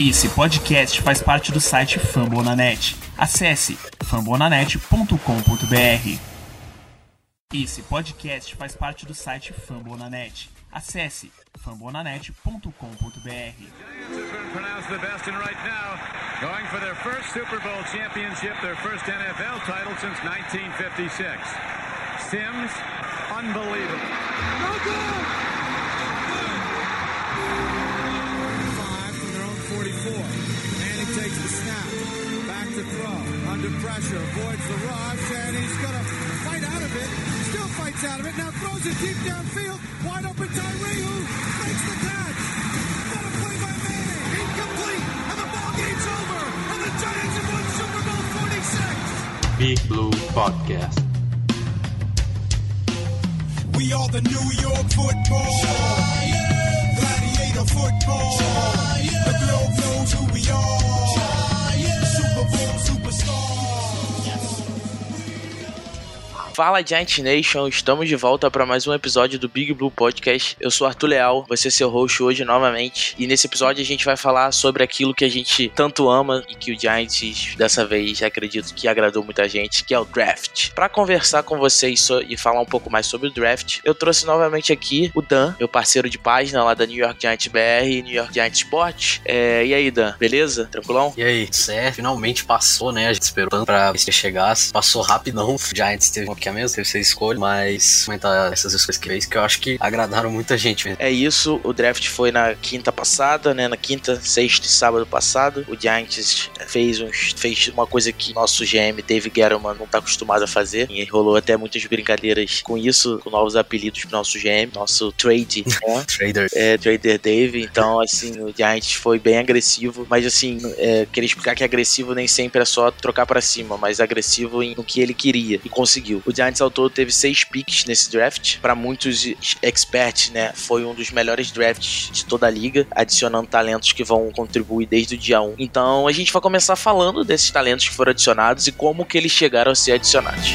Esse podcast faz parte do site Fambonanet. Acesse fambonanet.com.br. Esse podcast faz parte do site Fambonanet. Acesse fambonanet.com.br. pronounced the best and right now going for their first Super Bowl championship, their first NFL title since 1956. Sims, unbelievable. Still fights out of it. Now throws it deep downfield. Wide open Tyree who makes the catch. What a play by Manning. Incomplete. And the ball game's over. And the Giants have won Super Bowl 46. Big Blue Podcast. We are the New York football. Gladiator football. The globe knows who we are. Super Bowl superstars. Fala Giant Nation, estamos de volta para mais um episódio do Big Blue Podcast. Eu sou Arthur Leal, vou ser seu host hoje novamente. E nesse episódio a gente vai falar sobre aquilo que a gente tanto ama e que o Giants dessa vez acredito que agradou muita gente, que é o draft. Para conversar com vocês e falar um pouco mais sobre o draft, eu trouxe novamente aqui o Dan, meu parceiro de página lá da New York Giants BR e New York Giants Sport. É, e aí, Dan, beleza? Tranquilão? E aí, certo? Finalmente passou, né? A gente esperou tanto pra se chegasse. Passou rapidão. O Giants teve a mesma, teve seis escolhas, mas comentar essas escolhas que fez que eu acho que agradaram muita gente mesmo. É isso, o draft foi na quinta passada, né? Na quinta, sexta e sábado passado. O Giants fez, uns, fez uma coisa que nosso GM Dave Gettleman não tá acostumado a fazer. E rolou até muitas brincadeiras com isso, com novos apelidos pro nosso GM, nosso trade, né? Trader. É, Trader Dave, então assim, o Giants foi bem agressivo, mas assim, é, queria explicar que agressivo nem sempre é só trocar pra cima, mas agressivo em, no que ele queria e conseguiu. O Giants ao todo teve seis picks nesse draft, Pra muitos experts, né, foi um dos melhores drafts de toda a liga, adicionando talentos que vão contribuir desde o dia 1. Então a gente vai começar falando desses talentos que foram adicionados e como que eles chegaram a ser adicionados.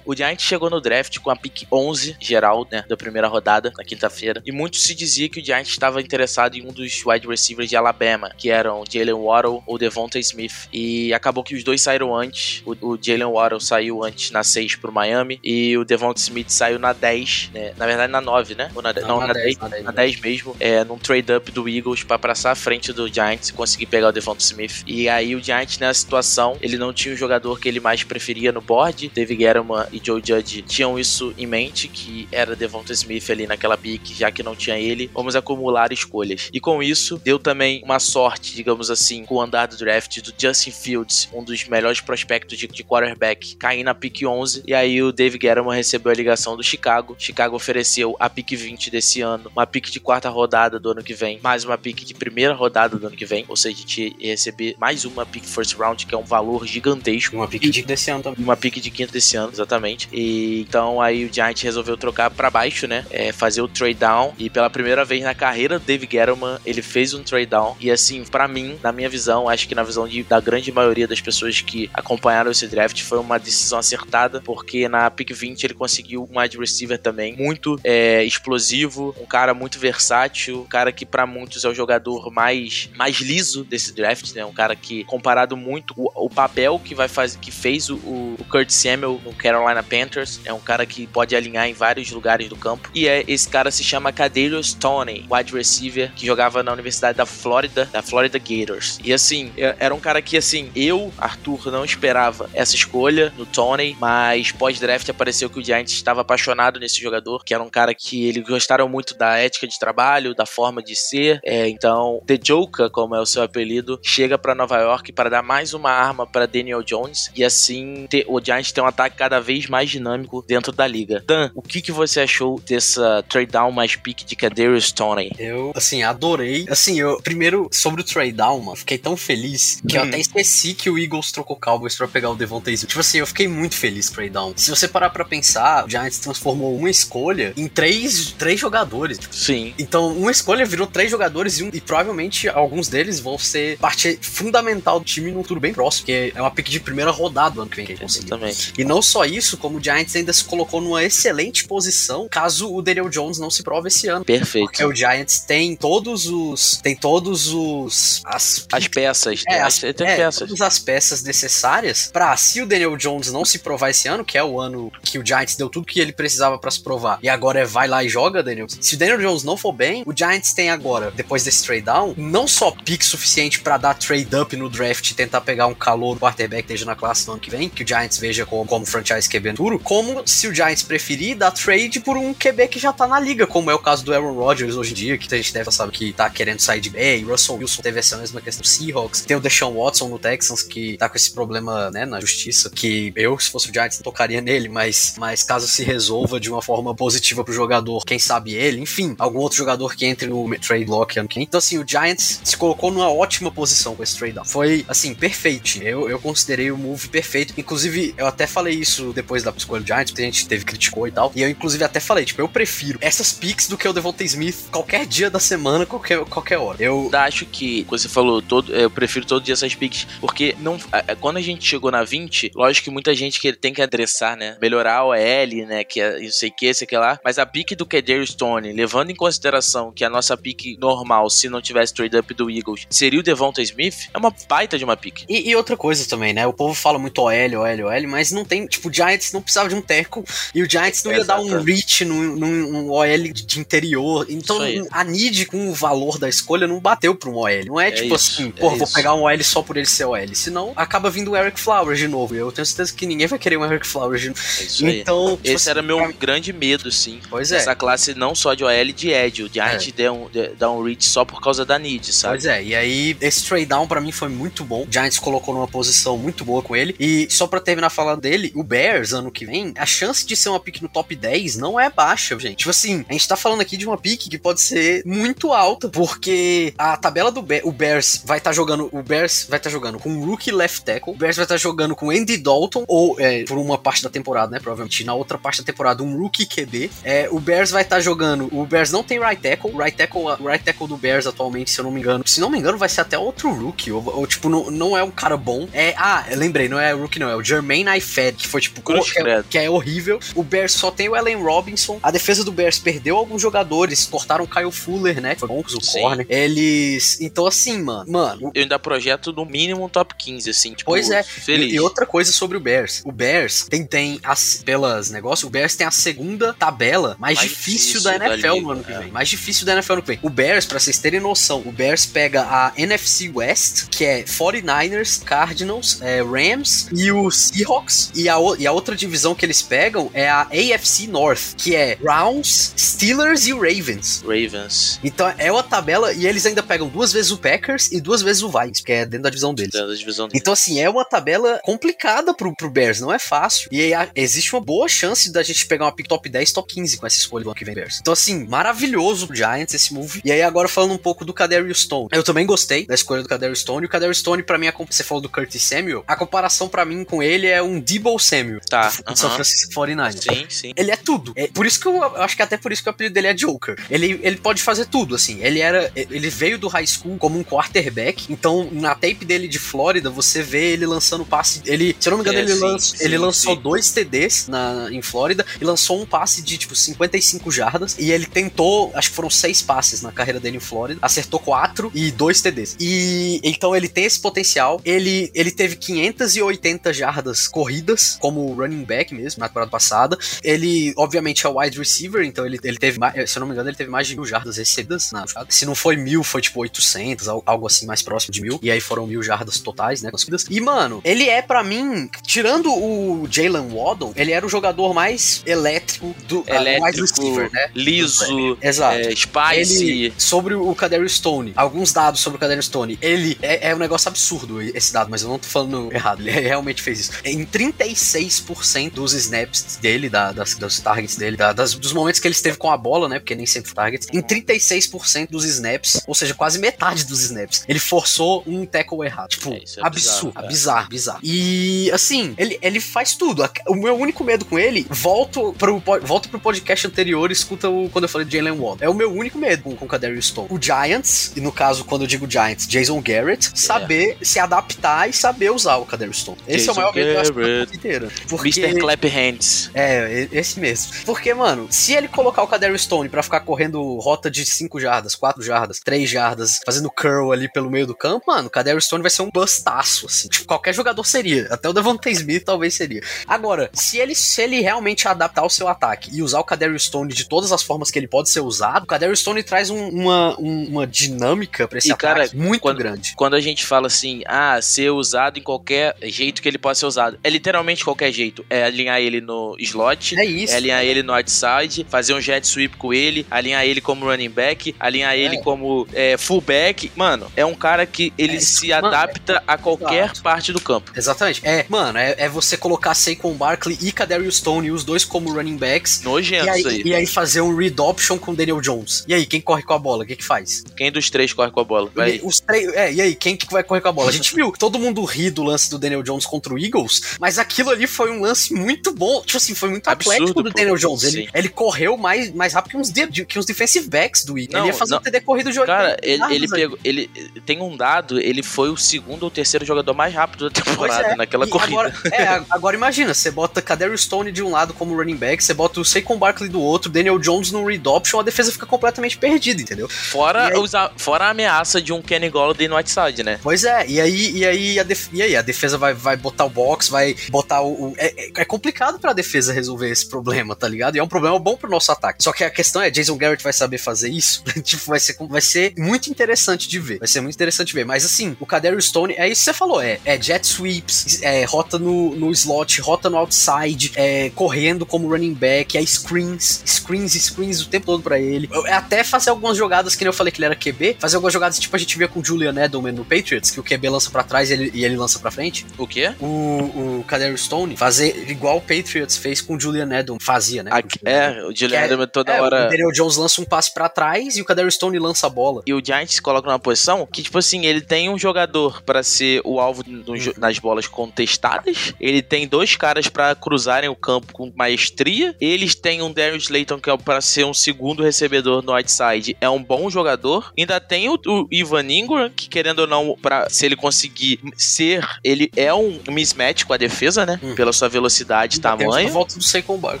O Giants chegou no draft com a pick 11 geral, né, da primeira rodada, na quinta-feira, e muito se dizia que o Giants estava interessado em um dos wide receivers de Alabama, que eram Jalen Waddle ou Devonta Smith, e acabou que os dois saíram antes. O, o Jalen Waddle saiu antes na 6 pro Miami, e o Devonta Smith saiu na 10, né, na verdade na 9, né? Ou na, não, na, 10, na 10, na 10 mesmo, é, num trade-up do Eagles para passar à frente do Giants e conseguir pegar o Devonta Smith. E aí o Giants, nessa situação, ele não tinha o jogador que ele mais preferia no board. David Guerrero e Joe Judge tinham isso em mente, que era Devonta Smith ali naquela pick, já que não tinha ele, vamos acumular escolhas. E com isso, deu também uma sorte, digamos assim, com o andar do draft do Justin Fields, um dos melhores prospectos de, de quarterback, cair na pick 11. E aí o Dave Guerrero recebeu a ligação do Chicago. Chicago ofereceu a pick 20 desse ano, uma pick de quarta rodada do ano que vem, mais uma pick de primeira rodada do ano que vem, ou seja, a gente ia receber mais uma pick first round, que é um valor gigantesco. Uma pick de desse ano também. Uma pick de quinto desse ano, exatamente. E então aí o Giant resolveu trocar pra baixo, né? É, fazer o trade down. E pela primeira vez na carreira do Dave Gettleman, ele fez um trade down. E assim, pra mim, na minha visão, acho que na visão de, da grande maioria das pessoas que acompanharam esse draft, foi uma decisão acertada, porque na pick 20 ele conseguiu um wide receiver também muito é, explosivo, um cara muito versátil, um cara que pra muitos é o jogador mais, mais liso desse draft, né? Um cara que, comparado muito o, o papel que vai fazer, que fez o, o Kurt Samuel no Carolina Panthers, é um cara que pode alinhar em vários lugares do campo. E é esse cara se chama Kadarius Toney, wide receiver que jogava na Universidade da Flórida, da Florida Gators. E assim, é- era um cara que assim, eu, Arthur, não esperava essa escolha no Toney, mas pós-draft apareceu que o Giants estava apaixonado nesse jogador, que era um cara que eles gostaram muito da ética de trabalho, da forma de ser. É, então, The Joker, como é o seu apelido, chega para Nova York para dar mais uma arma para Daniel Jones e assim ter- o Giants tem um ataque cada vez mais dinâmicos dentro da liga. Dan, o que, que você achou dessa trade down mais pique de Kadarius Tony? Eu, assim, adorei. Assim, eu, primeiro, sobre o trade down, mano, fiquei tão feliz que eu Hum. até esqueci que o Eagles trocou Cowboys pra pegar o Devontae Smith. Tipo assim, eu fiquei muito feliz com o trade down. Se você parar pra pensar, o Giants transformou uma escolha em três, três jogadores. Sim. Então, uma escolha virou três jogadores e, um- e provavelmente alguns deles vão ser parte fundamental do time num futuro bem próximo, porque é uma pick de primeira rodada do ano que vem que ele conseguiu. Exatamente. E não só isso, como o Giants ainda se colocou numa excelente posição caso o Daniel Jones não se prove esse ano. Perfeito. Porque o Giants tem todos os. Tem todos os. As, As peças. é, as, é, peças. todas as peças necessárias pra, se o Daniel Jones não se provar esse ano, que é o ano que o Giants deu tudo que ele precisava pra se provar, e agora é vai lá e joga, Daniel. Se o Daniel Jones não for bem, o Giants tem agora, depois desse trade down, não só pick suficiente pra dar trade up no draft e tentar pegar um calor quarterback que esteja na classe no ano que vem, que o Giants veja como, como franchise QB futuro, como se o Giants preferir dar trade por um QB que já tá na liga, como é o caso do Aaron Rodgers hoje em dia, que a gente deve saber que tá querendo sair de bem, Russell Wilson teve essa mesma questão do Seahawks, tem o Deshaun Watson no Texans que tá com esse problema, né, na justiça, que eu, se fosse o Giants, tocaria nele, mas, mas caso se resolva de uma forma positiva pro jogador, quem sabe ele, enfim, algum outro jogador que entre no trade lock ano que. Então, assim, o Giants se colocou numa ótima posição com esse trade down. Foi, assim, perfeito. Eu, eu considerei o move perfeito. Inclusive, eu até falei isso depois da escolha do Giants, porque a gente teve criticou e tal. E eu, inclusive, até falei, tipo, eu prefiro essas picks do que o Devontae Smith qualquer dia da semana, qualquer, qualquer hora. Eu. acho que como você falou, todo, eu prefiro todo dia essas picks, porque não, quando a gente chegou na 20, lógico que muita gente que tem que adressar, né? Melhorar a OL, né? Que é não sei o que, sei que lá. Mas a pick do Kadarius Stone, levando em consideração que a nossa pick normal, se não tivesse trade up do Eagles, seria o Devonta Smith, é uma baita de uma pick. E, e outra coisa também, né? O povo fala muito OL, OL, OL, mas não tem. Tipo, o Giants não precisava de um tackle e o Giants não ia dar um reach num, num, OL de interior. Então, a need com o valor da escolha não bateu pra um OL. Não é, É tipo isso, assim, é pô, vou isso. pegar um OL só por ele ser OL. Senão, acaba vindo o Eric Flowers de novo. E eu tenho certeza que ninguém vai querer um Eric Flowers de novo. É isso aí. Então, tipo Esse assim, era meu pra- grande medo, sim. Pois é. Essa classe não só de OL de Ed. O Giant deu um, dá um reach só por causa da need, sabe? Pois é, e aí esse trade down pra mim foi muito bom. O Giants colocou numa posição muito boa com ele. E só pra terminar falando dele, o Bears ano que vem, a chance de ser uma pick no top 10 não é baixa, gente. Tipo assim, a gente tá falando aqui de uma pick que pode ser muito alta, porque a tabela do Bears, o Bears vai estar jogando, o Bears vai estar jogando com rookie left tackle, o Bears vai estar jogando com Andy Dalton ou é, por uma parte da temporada, né, provavelmente na outra parte da temporada um rookie QB. É, o Bears vai estar jogando, o Bears não tem right tackle, right tackle, o right tackle do Bears atualmente, se eu não me engano, se não me engano vai ser até outro rookie, ou, ou, tipo não, não é um cara bom. É, ah, lembrei, não é rookie não, é o Jermaine Ifed, que foi tipo Cruz que é, que é horrível. O Bears só tem o Allen Robinson. A defesa do Bears perdeu alguns jogadores, cortaram o Kyle Fuller, né? Foi bom o Sim. corner. Eles, então assim, mano, mano, Eu ainda projeto no mínimo um top 15, assim, tipo, Pois é. feliz. E, e outra coisa sobre o Bears. O Bears tem, tem as, pelas negócios, o Bears tem a segunda tabela mais, Mais difícil, difícil da da NFL liga, no ano que é. vem. Mais difícil da NFL no que vem. O Bears, pra vocês terem noção, o Bears pega a NFC West, que é 49ers, Cardinals, é, Rams e o Seahawks. E a, e a outra divisão que eles pegam é a AFC North, que é Browns, Steelers e o Ravens. Ravens. Então é uma tabela e eles ainda pegam duas vezes o Packers e duas vezes o Vikings, que é dentro da divisão deles. Da divisão dele. Então, assim, é uma tabela complicada pro, pro Bears, não é fácil. E aí, existe uma boa chance da gente pegar uma pick top 10, top 15 com essa escolha do ano que vem, Bears. Então, assim, maravilhoso pro Giants esse move. E aí, agora falando um pouco do Kadarius Stone. Eu também gostei da escolha do Kadarius Stone. E o Kadarius Stone, pra mim, a comp- você falou do Curtis Samuel, a comparação pra mim com ele é um Debo Samuel. Tá, Do, do São. Francisco 49ers. Sim, sim. Ele é tudo. É por isso que eu, eu acho que até por isso que o apelido dele é Joker. Ele, ele pode fazer tudo, assim. Ele era. Ele veio do high school como um quarterback. Então, na tape dele de Flórida, você vê ele lançando passe. Ele, se eu não me engano, É, ele, sim, lança- sim, ele lançou sim. dois TDs na, em Flórida e lançou um passe de tipo 55 jardas. E ele tentou, acho que foram seis passes na carreira dele em Flórida. Acertou quatro e dois TDs. E então ele tem esse potencial. Ele, ele teve 580 jardas corridas, como running back mesmo, na temporada passada. Ele, obviamente, é wide receiver, então ele, ele teve, mais, se eu não me engano, ele teve mais de mil jardas recebidas na. Se não foi mil, foi tipo 800, al- algo assim mais próximo de mil. E aí foram mil jardas totais, né, conseguidas. E, mano, ele é pra mim, tirando o Jalen Waddle, ele era o jogador mais elétrico do ah, wide Elétrico, receiver, né? liso, Exato. é, spicy. Ele, sobre o Kadarius Stone, alguns dados sobre o Kadarius Stone, ele é, é um negócio absurdo esse dado, mas eu não tô falando errado, ele realmente fez isso. Em 36% dos snaps dele, da, das, dos targets dele, da, das, dos momentos que ele esteve com a bola, né? Porque nem sempre targets. Em 36% dos snaps, ou seja, quase metade dos snaps, ele forçou um tackle errado. Tipo, É, é absurdo, bizarro, é. bizarro, bizarro. E assim, ele, ele faz tudo. O meu único medo com ele, volto pro, volto pro podcast anterior e escuta o, quando eu falei de Jalen Waddle. É o meu único medo com, com o Kadarius Stone. O Giants, e no caso, quando eu digo Giants, Jason Garrett, saber se adaptar e saber usar o Kadarius Stone. Esse é o Jason maior medo da inteira. Porque... Mr. Clap Hands. É, esse mesmo. Porque, mano, se ele colocar o Kadarius Stone pra ficar correndo rota de 5 jardas, 4 jardas, 3 jardas, fazendo curl ali pelo meio do campo, mano, o Kadarius Stone vai ser um bustaço, assim. Tipo, qualquer jogador seria. Até o Devontae Smith talvez seria. Agora, se ele, se ele realmente adaptar o seu ataque e usar o Kadarius Stone de todas as formas que ele pode ser usado, o Kadarius Stone traz um- uma, um- uma dinâmica pra esse E, ataque cara, muito quando- grande. Quando a gente fala assim, ah, ser usado em qualquer jeito que ele possa ser usado, é literalmente qualquer jeito. É alinhar ele no slot, É isso. é alinhar ele no outside, fazer um jet sweep com ele, alinhar ele como running back, alinhar ele como é, fullback. Mano, é um cara que ele É, se mano, adapta a qualquer exato. parte do campo. Exatamente. É, mano, é, é você colocar Saquon Barkley e Kadarius Stone, os dois como running backs, Nojento E aí, isso aí. e aí fazer um read option com Daniel Jones. E aí, quem corre com a bola? O que que faz? Quem dos três corre com a bola? Vai. E, os três, é, e aí, quem que vai correr com a bola? A gente viu, todo mundo ri do lance do Daniel Jones contra o Eagles, mas aquilo ali foi um lance muito bom. Tipo assim, foi muito Absurdo, atlético do. Daniel Jones. Ele, Sim. ele correu mais, mais rápido que uns, de- que uns defensive backs do Eagles. Ele ia fazer não. um TD corrido jogo. Cara, ele, ele pegou. Ele tem um dado, ele foi o segundo ou terceiro jogador mais rápido da temporada naquela é. E corrida. Agora, é, agora imagina, você bota Kadarius Stone de um lado como running back, você bota o Saquon Barkley do outro, Daniel Jones no read option, a defesa fica completamente perdida, entendeu? Fora, aí- os a- fora a ameaça de um Kenny Golladay no outside, né? Pois é, e aí, e aí, a, def- e aí a defesa vai, vai botar o box, vai botar o. o- é, é- é complicado pra defesa resolver esse problema, tá ligado? E é um problema bom pro nosso ataque. Só que a questão é, Jason Garrett vai saber fazer isso? tipo, vai ser, vai ser muito interessante de ver. Vai ser muito interessante de ver. Mas assim, o Kadarius Stone, é isso que você falou, é, é jet sweeps, é rota no, no slot, rota no outside, é correndo como running back, é screens, screens, screens o tempo todo pra ele. É até fazer algumas jogadas que nem eu falei que ele era QB, fazer algumas jogadas tipo a gente via com o Julian Edelman no Patriots, que o QB lança pra trás e ele, e ele lança pra frente. O quê? O, o Kadarius Stone fazer igual o Patriots fez com o Julian Edelman, fazia, né? Aqui- é, o Julian é- Edelman toda É, hora. O Daniel Jones lança um passe pra trás e o Kadarius Stone lança a bola. E o Giants se coloca numa posição que, tipo assim, ele tem um jogador pra ser o alvo do jo- nas bolas contestadas. Ele tem dois caras pra cruzarem o campo com maestria. Eles têm um Darius Slayton que é pra ser um segundo recebedor no outside. É um bom jogador. Ainda tem o, o Ivan Ingram, que querendo ou não, pra, se ele conseguir ser, ele é um mismatch com a defesa, né? Hum. Pela sua velocidade e tamanho. a volta do Barkley.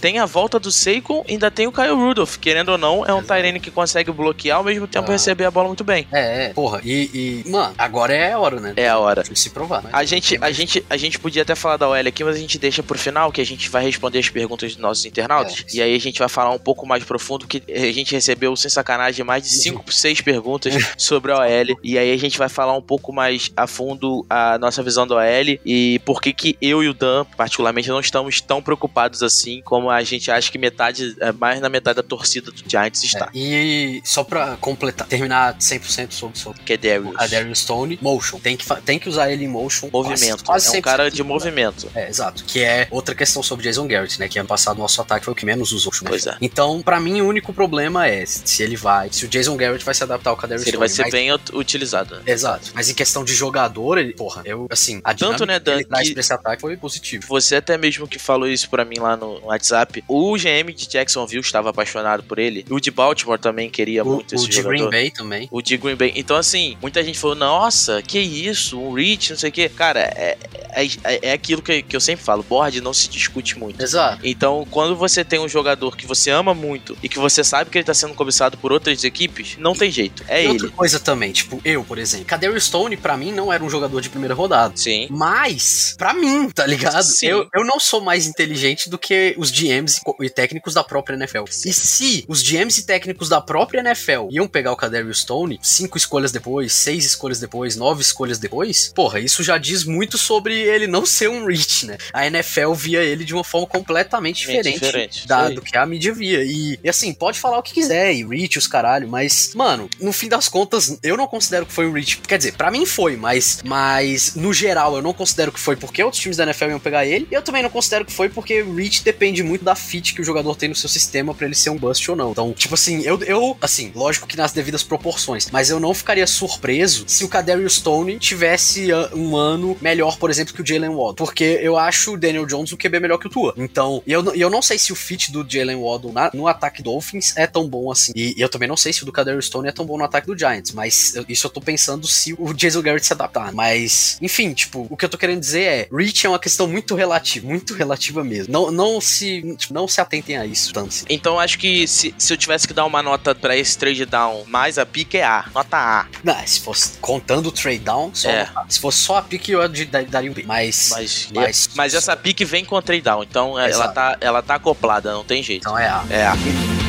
Tem a volta do Saquon, ainda tem o Kyle Rudolph, querendo ou não, é um Tyrene que consegue bloquear ao mesmo tempo Ah. receber a bola muito bem. É, é, porra. E, e, mano, agora é a hora, né? É a hora. De se provar. né? A gente, a, gente, a gente podia até falar da OL aqui, mas a gente deixa pro final, que a gente vai responder as perguntas dos nossos internautas. É. E aí a gente vai falar um pouco mais profundo, que a gente recebeu, sem sacanagem, mais de 5, 6 perguntas sobre a OL. E aí a gente vai falar um pouco mais a fundo a nossa visão da OL e por que que eu e o Dan, particularmente, não estamos tão preocupados assim como a gente acha que metade, é, mais na metade da torcida do Giants está. É, E só pra completar, terminar 100% sobre, sobre Que é Darius. a Darius Stone, motion. Tem que, tem que usar ele em motion. Movimento. Quase, quase é um cara 100% de movimento. É, exato. Que é outra questão sobre Jason Garrett, né? Que ano passado nosso ataque foi o que menos usou. né? Pois é. Então, pra mim, o único problema é se ele vai, se o Jason Garrett vai se adaptar ao Kadarius Se ele Stone. vai ser mas- bem ut- utilizado. né? Exato. Mas em questão de jogador, ele, porra, eu, assim, a Tanto, né, Dan, que- pra esse ataque foi positivo. Você até mesmo que falou isso pra mim lá no no WhatsApp. O GM de Jacksonville estava apaixonado por ele. O de Baltimore também queria O, muito esse o de jogador. Green Bay também. O de Green Bay. Então, assim, muita gente falou: Nossa, que isso? Um reach, não sei o quê. Cara, é, é, é aquilo que, que eu sempre falo: board não se discute muito. Exato. Então, quando você tem um jogador que você ama muito e que você sabe que ele tá sendo cobiçado por outras equipes, não tem jeito. É e ele. outra coisa também, tipo, eu, por exemplo. Kadarius Stone, pra mim, não era um jogador de primeira rodada. Sim. Mas, pra mim, tá ligado? Sim. Eu, eu não sou mais inteligente do que os GMs e co- técnicos da própria NFL. E se os GMs e técnicos da própria NFL iam pegar o Kadarius Stone, cinco escolhas depois, seis escolhas depois, nove escolhas depois, porra, isso já diz muito sobre ele não ser um reach, né? A NFL via ele de uma forma completamente diferente, diferente, da, do que a mídia via. E, e, assim, pode falar o que quiser, e reach, os caralho, mas, mano, no fim das contas, eu não considero que foi um reach. Quer dizer, pra mim foi, mas, mas no geral eu não considero que foi porque outros times da NFL iam pegar ele. E eu também não considero que foi porque reach depende muito da fit que o jogador tem no seu sistema pra ele ser um bust ou não. Então, tipo assim, eu, eu assim, lógico que nas devidas proporções, mas eu não ficaria surpreso se o Kadarius Stone tivesse uh, um ano melhor, por exemplo, que o Jalen Waddle. Porque eu acho o Daniel Jones um QB melhor que o Tua. Então, e eu, eu não sei se o fit do Jalen Waddle na- no ataque Dolphins é tão bom assim. E, e eu também não sei se o do Kadarius Stone é tão bom no ataque do Giants. Mas eu- isso eu tô pensando se o Jason Garrett se adaptar. Mas, enfim, tipo, o que eu tô querendo dizer é: reach é uma questão muito relativa, muito relativa mesmo. Não, não se tipo, não se atentem a isso tanto assim. Então acho que se, se eu tivesse que dar uma nota pra esse trade down mais a pique é A. Nota A. Não, se fosse contando o trade down, só É. se fosse só a pique, eu daria um B. Mas, Mas, mas, mas essa pique vem com o trade down. Então é, ela tá, ela tá acoplada, não tem jeito. Então é A. É A.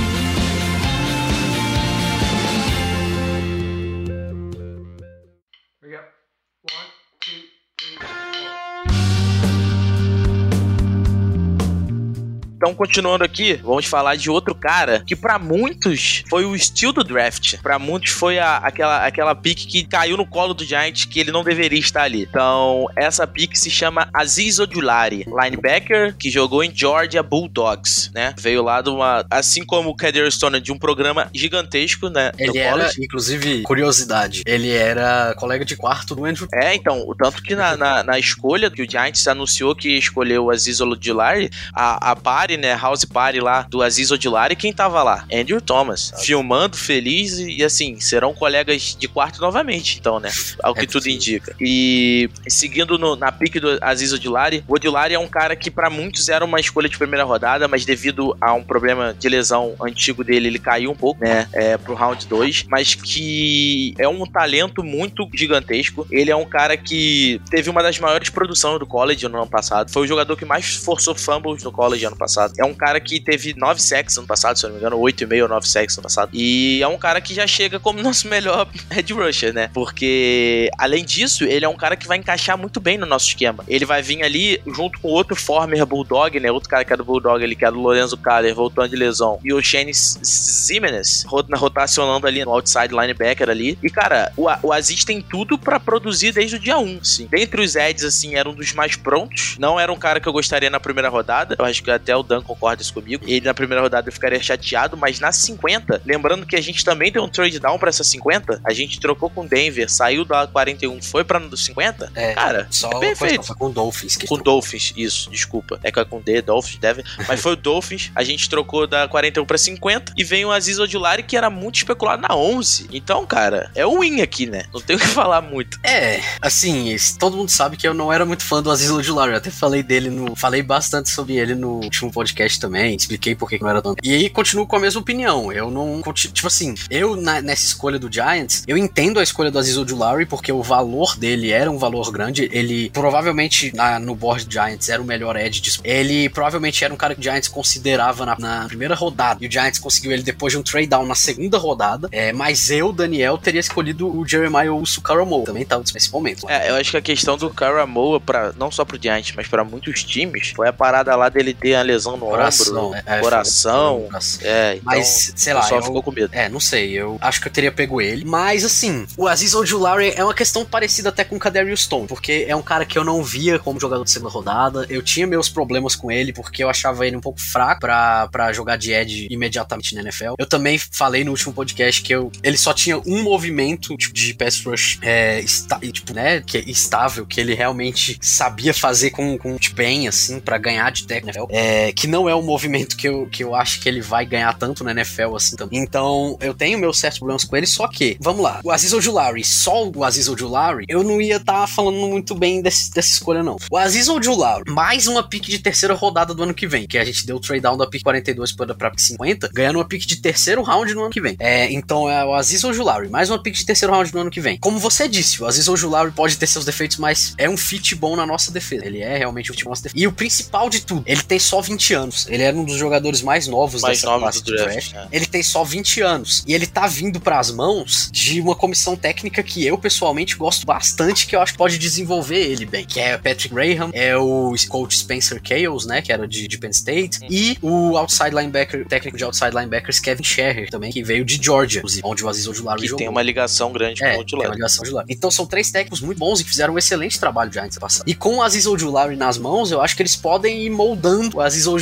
Então, continuando aqui, vamos falar de outro cara que pra muitos foi o estilo do draft. Pra muitos foi a- aquela, aquela pick que caiu no colo do Giants que ele não deveria estar ali. Então, essa pick se chama Aziz Ojulari, linebacker que jogou em Georgia Bulldogs, né? Veio lá de uma, assim como o Kader Stone de um programa gigantesco, né? Ele era, inclusive, curiosidade, ele era colega de quarto do Andrew É, então, o tanto que na, na, na escolha que o Giants anunciou que escolheu o Aziz Ojulari, a, a party, né, house party lá do Aziz Ojulari, quem tava lá? Andrew Thomas, filmando, feliz e, assim, serão colegas de quarto novamente, então, né, ao que É tudo possível. indica. E seguindo no- na pique do Aziz Ojulari, o Ojulari é um cara que pra muitos era uma escolha de primeira rodada, mas devido a um problema de lesão antigo dele, ele caiu um pouco, né, é, pro round 2, mas que é um talento muito gigantesco. Ele é um cara que teve uma das maiores produções do college no ano passado. Foi o jogador que mais forçou fumbles no college ano passado. É um cara que teve 9 sacks ano passado, se eu não me engano, 8,5 ou 9 sacks ano passado. E é um cara que já chega como nosso melhor head rusher, né? Porque, além disso, ele é um cara que vai encaixar muito bem no nosso esquema. Ele vai vir ali junto com outro former Bulldog, né? Outro cara que é do Bulldog ali, que é do Lorenzo Caller, voltando de lesão. E o Shane Zimenez rot- rotacionando ali no outside linebacker ali. E, cara, o, o Aziz tem tudo pra produzir desde o dia 1, sim. Dentre os Eds, assim, era um dos mais prontos. Não era um cara que eu gostaria na primeira rodada. Eu acho que até o Dan concorda comigo. Ele na primeira rodada eu ficaria chateado, mas na 50, lembrando que a gente também tem um trade down pra essa 50, a gente trocou com Denver, saiu da 41, foi pra 50. É, Cara, só é perfeito. Foi com o Dolphins. Com Dolphins, isso, desculpa. É que é com D, Dolphins, deve. Mas foi o Dolphins. A gente trocou da 41 pra 50 e veio o Aziz Odilari, que era muito especulado na 11. Então, cara, é o win aqui, né? Não tem o que falar muito. É, assim, esse- todo mundo sabe que eu não era muito fã do Aziz Ojulari. Eu até falei dele no. Falei bastante sobre ele no último podcast também. Expliquei por que não era tanto. E aí continuo com a mesma opinião. Eu não. Tipo assim, eu na- nessa escolha do Giants, eu entendo a escolha do Aziz Ojulari porque o valor dele era um valor grande. Ele provavelmente na- no board Giants era o melhor edge. Ele provavelmente era um cara que o Giants considerava na, na primeira rodada. E o Giants conseguiu ele depois de um trade down na segunda rodada. É, mas eu, Daniel, teria escolhido o Jeremiah Usu Karamoa. Também tava nesse momento. É, eu acho que a questão do Karamoa, pra, não só pro Giants, mas pra muitos times, foi a parada lá dele ter a lesão no Coração, ombro, é, é, coração. É, então, Mas, sei lá, eu- ficou com medo. É, não sei, eu acho que eu teria pego ele. Mas, assim, o Aziz Ojulari é uma questão parecida até com o Kadarius Stone, porque é um cara que eu não via como jogador de segunda rodada. Eu tinha meus problemas com ele, porque eu achava ele um pouco fraco pra, pra jogar de edge imediatamente na NFL. Eu também falei no último podcast que eu, ele só tinha um movimento tipo, de pass rush é, esta- e, tipo, né, que é estável, que ele realmente sabia fazer com, com tipo, bem, assim, pra ganhar de técnico NFL. É, que não é um movimento que eu, que eu acho que ele vai ganhar tanto na NFL assim também. Então, eu tenho meus certos problemas com ele, só que, vamos lá, o Aziz Ojulari, só o Aziz Ojulari, eu não ia estar falando muito bem desse- dessa escolha, não. O Aziz Ojulari, mais uma pick de terceira rodada do ano que vem, que a gente deu o trade down da pick 42 para pra pick 50, ganhando uma pick de terceiro round no ano que vem. É, então, é o Aziz Ojulari, mais uma pick de terceiro round no ano que vem. Como você disse, o Aziz Ojulari pode ter seus defeitos, mas é um fit bom na nossa defesa. Ele é realmente um fit bom nossa defesa. E o principal de tudo, ele tem só 20 20 anos. Ele era um dos jogadores mais novos Mais dessa novos classe do de draft, draft. é. Ele tem só 20 anos. E ele tá vindo pras mãos de uma comissão técnica que eu, pessoalmente, gosto bastante, que eu acho que pode desenvolver ele bem. Que é o Patrick Graham, é o coach Spencer Chaos, né? Que era de, de Penn State. E o outside linebacker, técnico de outside linebackers, Kevin Sherrer, também, que veio de Georgia, onde o Aziz Ojulari Que jogou. tem uma ligação grande É, com o tem uma ligação de lá. Então são três técnicos muito bons e que fizeram um excelente trabalho já antes passado. E com o Aziz Ojulari nas mãos, eu acho que eles podem ir moldando o Aziz Ojulari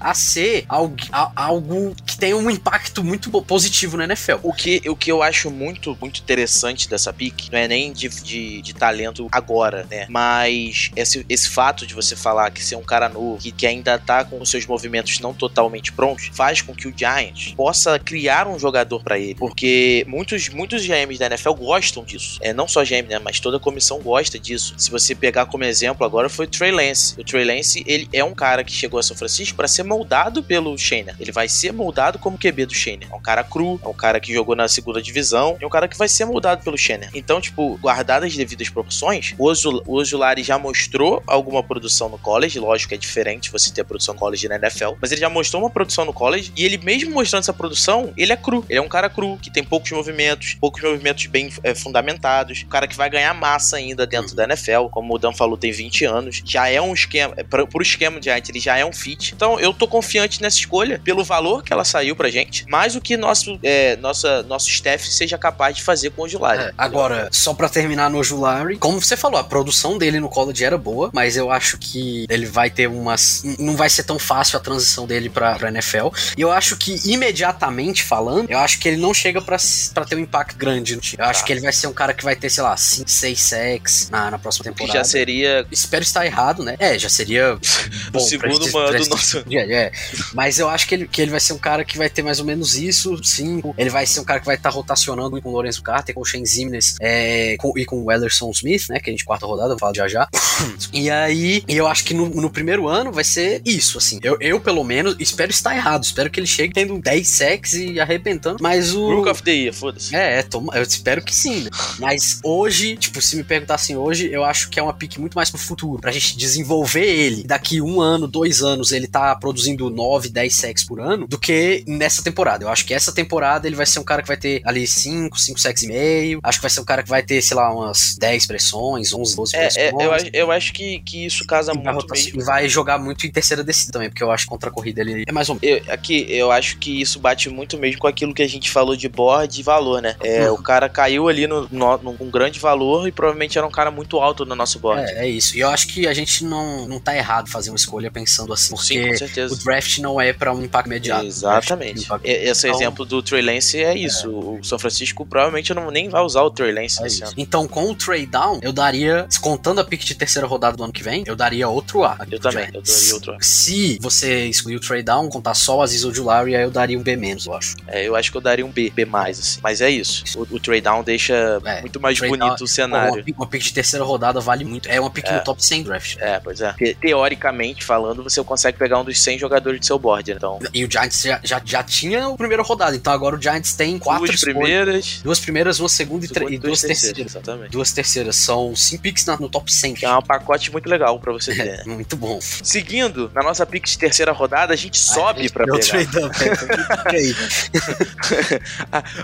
a ser algo, a- algo que tenha um impacto muito positivo na NFL. O que, o que eu acho muito, muito interessante dessa pick não é nem de, de, de talento agora, né? Mas esse, esse fato de você falar que ser um cara novo, que, que ainda tá com os seus movimentos não totalmente prontos, faz com que o Giants possa criar um jogador pra ele. Porque muitos, muitos GMs da NFL gostam disso. É, não só GM, né? Mas toda a comissão gosta disso. Se você pegar como exemplo agora, foi o Trey Lance. O Trey Lance, ele é um cara que chegou a São Francisco para ser moldado pelo Shane. Ele vai ser moldado como QB do Shane. É um cara cru, é um cara que jogou na segunda divisão, é um cara que vai ser moldado pelo Shane. Então, tipo, guardadas as devidas proporções, o Ozul- o Ozulari já mostrou alguma produção no college, lógico que é diferente você ter produção no college na NFL, mas ele já mostrou uma produção no college e ele mesmo mostrando essa produção, ele é cru. Ele é um cara cru, que tem poucos movimentos, poucos movimentos bem é, fundamentados, um cara que vai ganhar massa ainda dentro da NFL, como o Dan falou, tem 20 anos, já é um esquema, é, pra, pro esquema de Giants, ele já é um fit. Então eu tô confiante nessa escolha, pelo valor que ela saiu pra gente, mais o que nosso, é, nossa, nosso staff seja capaz de fazer com o Ojulari. É, agora, só pra terminar no Ojulari, como você falou, a produção dele no college era boa, mas eu acho que ele vai ter umas. Não vai ser tão fácil a transição dele pra, pra NFL. E eu acho que, imediatamente falando, eu acho que ele não chega pra, pra ter um impacto grande no time. Eu acho Tá. que ele vai ser um cara que vai ter, sei lá, 5, 6 sacks na, na próxima que temporada. já seria Espero estar errado, né? É, já seria. o bom, segundo pra- mano pra- do nosso. é, é. Mas eu acho que ele, que ele vai ser um cara que vai ter mais ou menos isso, sim. Ele vai ser um cara que vai estar rotacionando com o Lorenzo Carter, com o Shane Zimnes é, com- e com o Ellerson Smith, né? Que a gente quarta rodada, eu falo já já. E aí, eu acho que no, no primeiro ano vai ser isso, assim. Eu, eu, pelo menos, espero estar errado. Espero que ele chegue tendo 10 sacks e arrebentando. Mas o. Rook of the Year, foda-se. É, é, toma- eu espero que sim, né? Mas hoje, tipo, se me perguntassem hoje, eu acho que é uma pick muito mais pro futuro. Pra gente desenvolver ele. Daqui um ano, dois anos, ele tá produzindo 9, 10 sacks por ano, do que nessa temporada. Eu acho que essa temporada ele vai ser um cara que vai ter ali 5, 5 sacks e meio. Acho que vai ser um cara que vai ter, sei lá, umas 10 pressões, 11, 12 É, pressões. é, eu, acho- eu acho que, que isso casa E muito mesmo. e vai jogar muito em terceira descida também, porque eu acho que contra a corrida ele é mais ou menos. Eu, aqui, eu acho que isso bate muito mesmo com aquilo que a gente falou de board e valor, né? É, Uhum. O cara caiu ali no, no, num um grande valor e provavelmente era um cara muito alto no nosso board. É, é isso. E eu acho que a gente não, não tá errado fazer uma escolha pensando assim, porque Sim, com o certeza. draft não é pra um impacto imediato. Exatamente. O draft é impacto- E- Esse Então- exemplo do Trey Lance é isso. O São Francisco provavelmente não, nem vai usar o Trey Lance É nesse isso. ano. Então, com o trade down, eu daria, contando a pick de terceira rodada do ano que vem, eu daria outro A. Eu também, eu daria outro A. Se você excluir o trade down, contar só o Aziz Ojulari, aí eu daria um B menos, eu acho. É, eu acho que eu daria um B, B+, assim. Mas é isso. O, o trade down deixa É, muito mais bonito down- o Pô, cenário. uma, pick, uma pick de terceira rodada vale muito. É uma pick no top 100 draft. É, pois é. Te- teoricamente falando, você consegue pegar um dos 100 jogadores do seu board. Então, E o Giants já, já, já tinha o primeiro rodada, então agora o Giants tem quatro duas escolhas. primeiras, Duas primeiras, uma segunda e, e duas terceiras. Exatamente. Duas terceiras. São cinco picks no top 100. Que é um pacote muito legal pra você ter. né? Muito bom. Seguindo, na nossa pick de terceira rodada, a gente sobe Aí, pra deu pegar. trade up, é. Aí.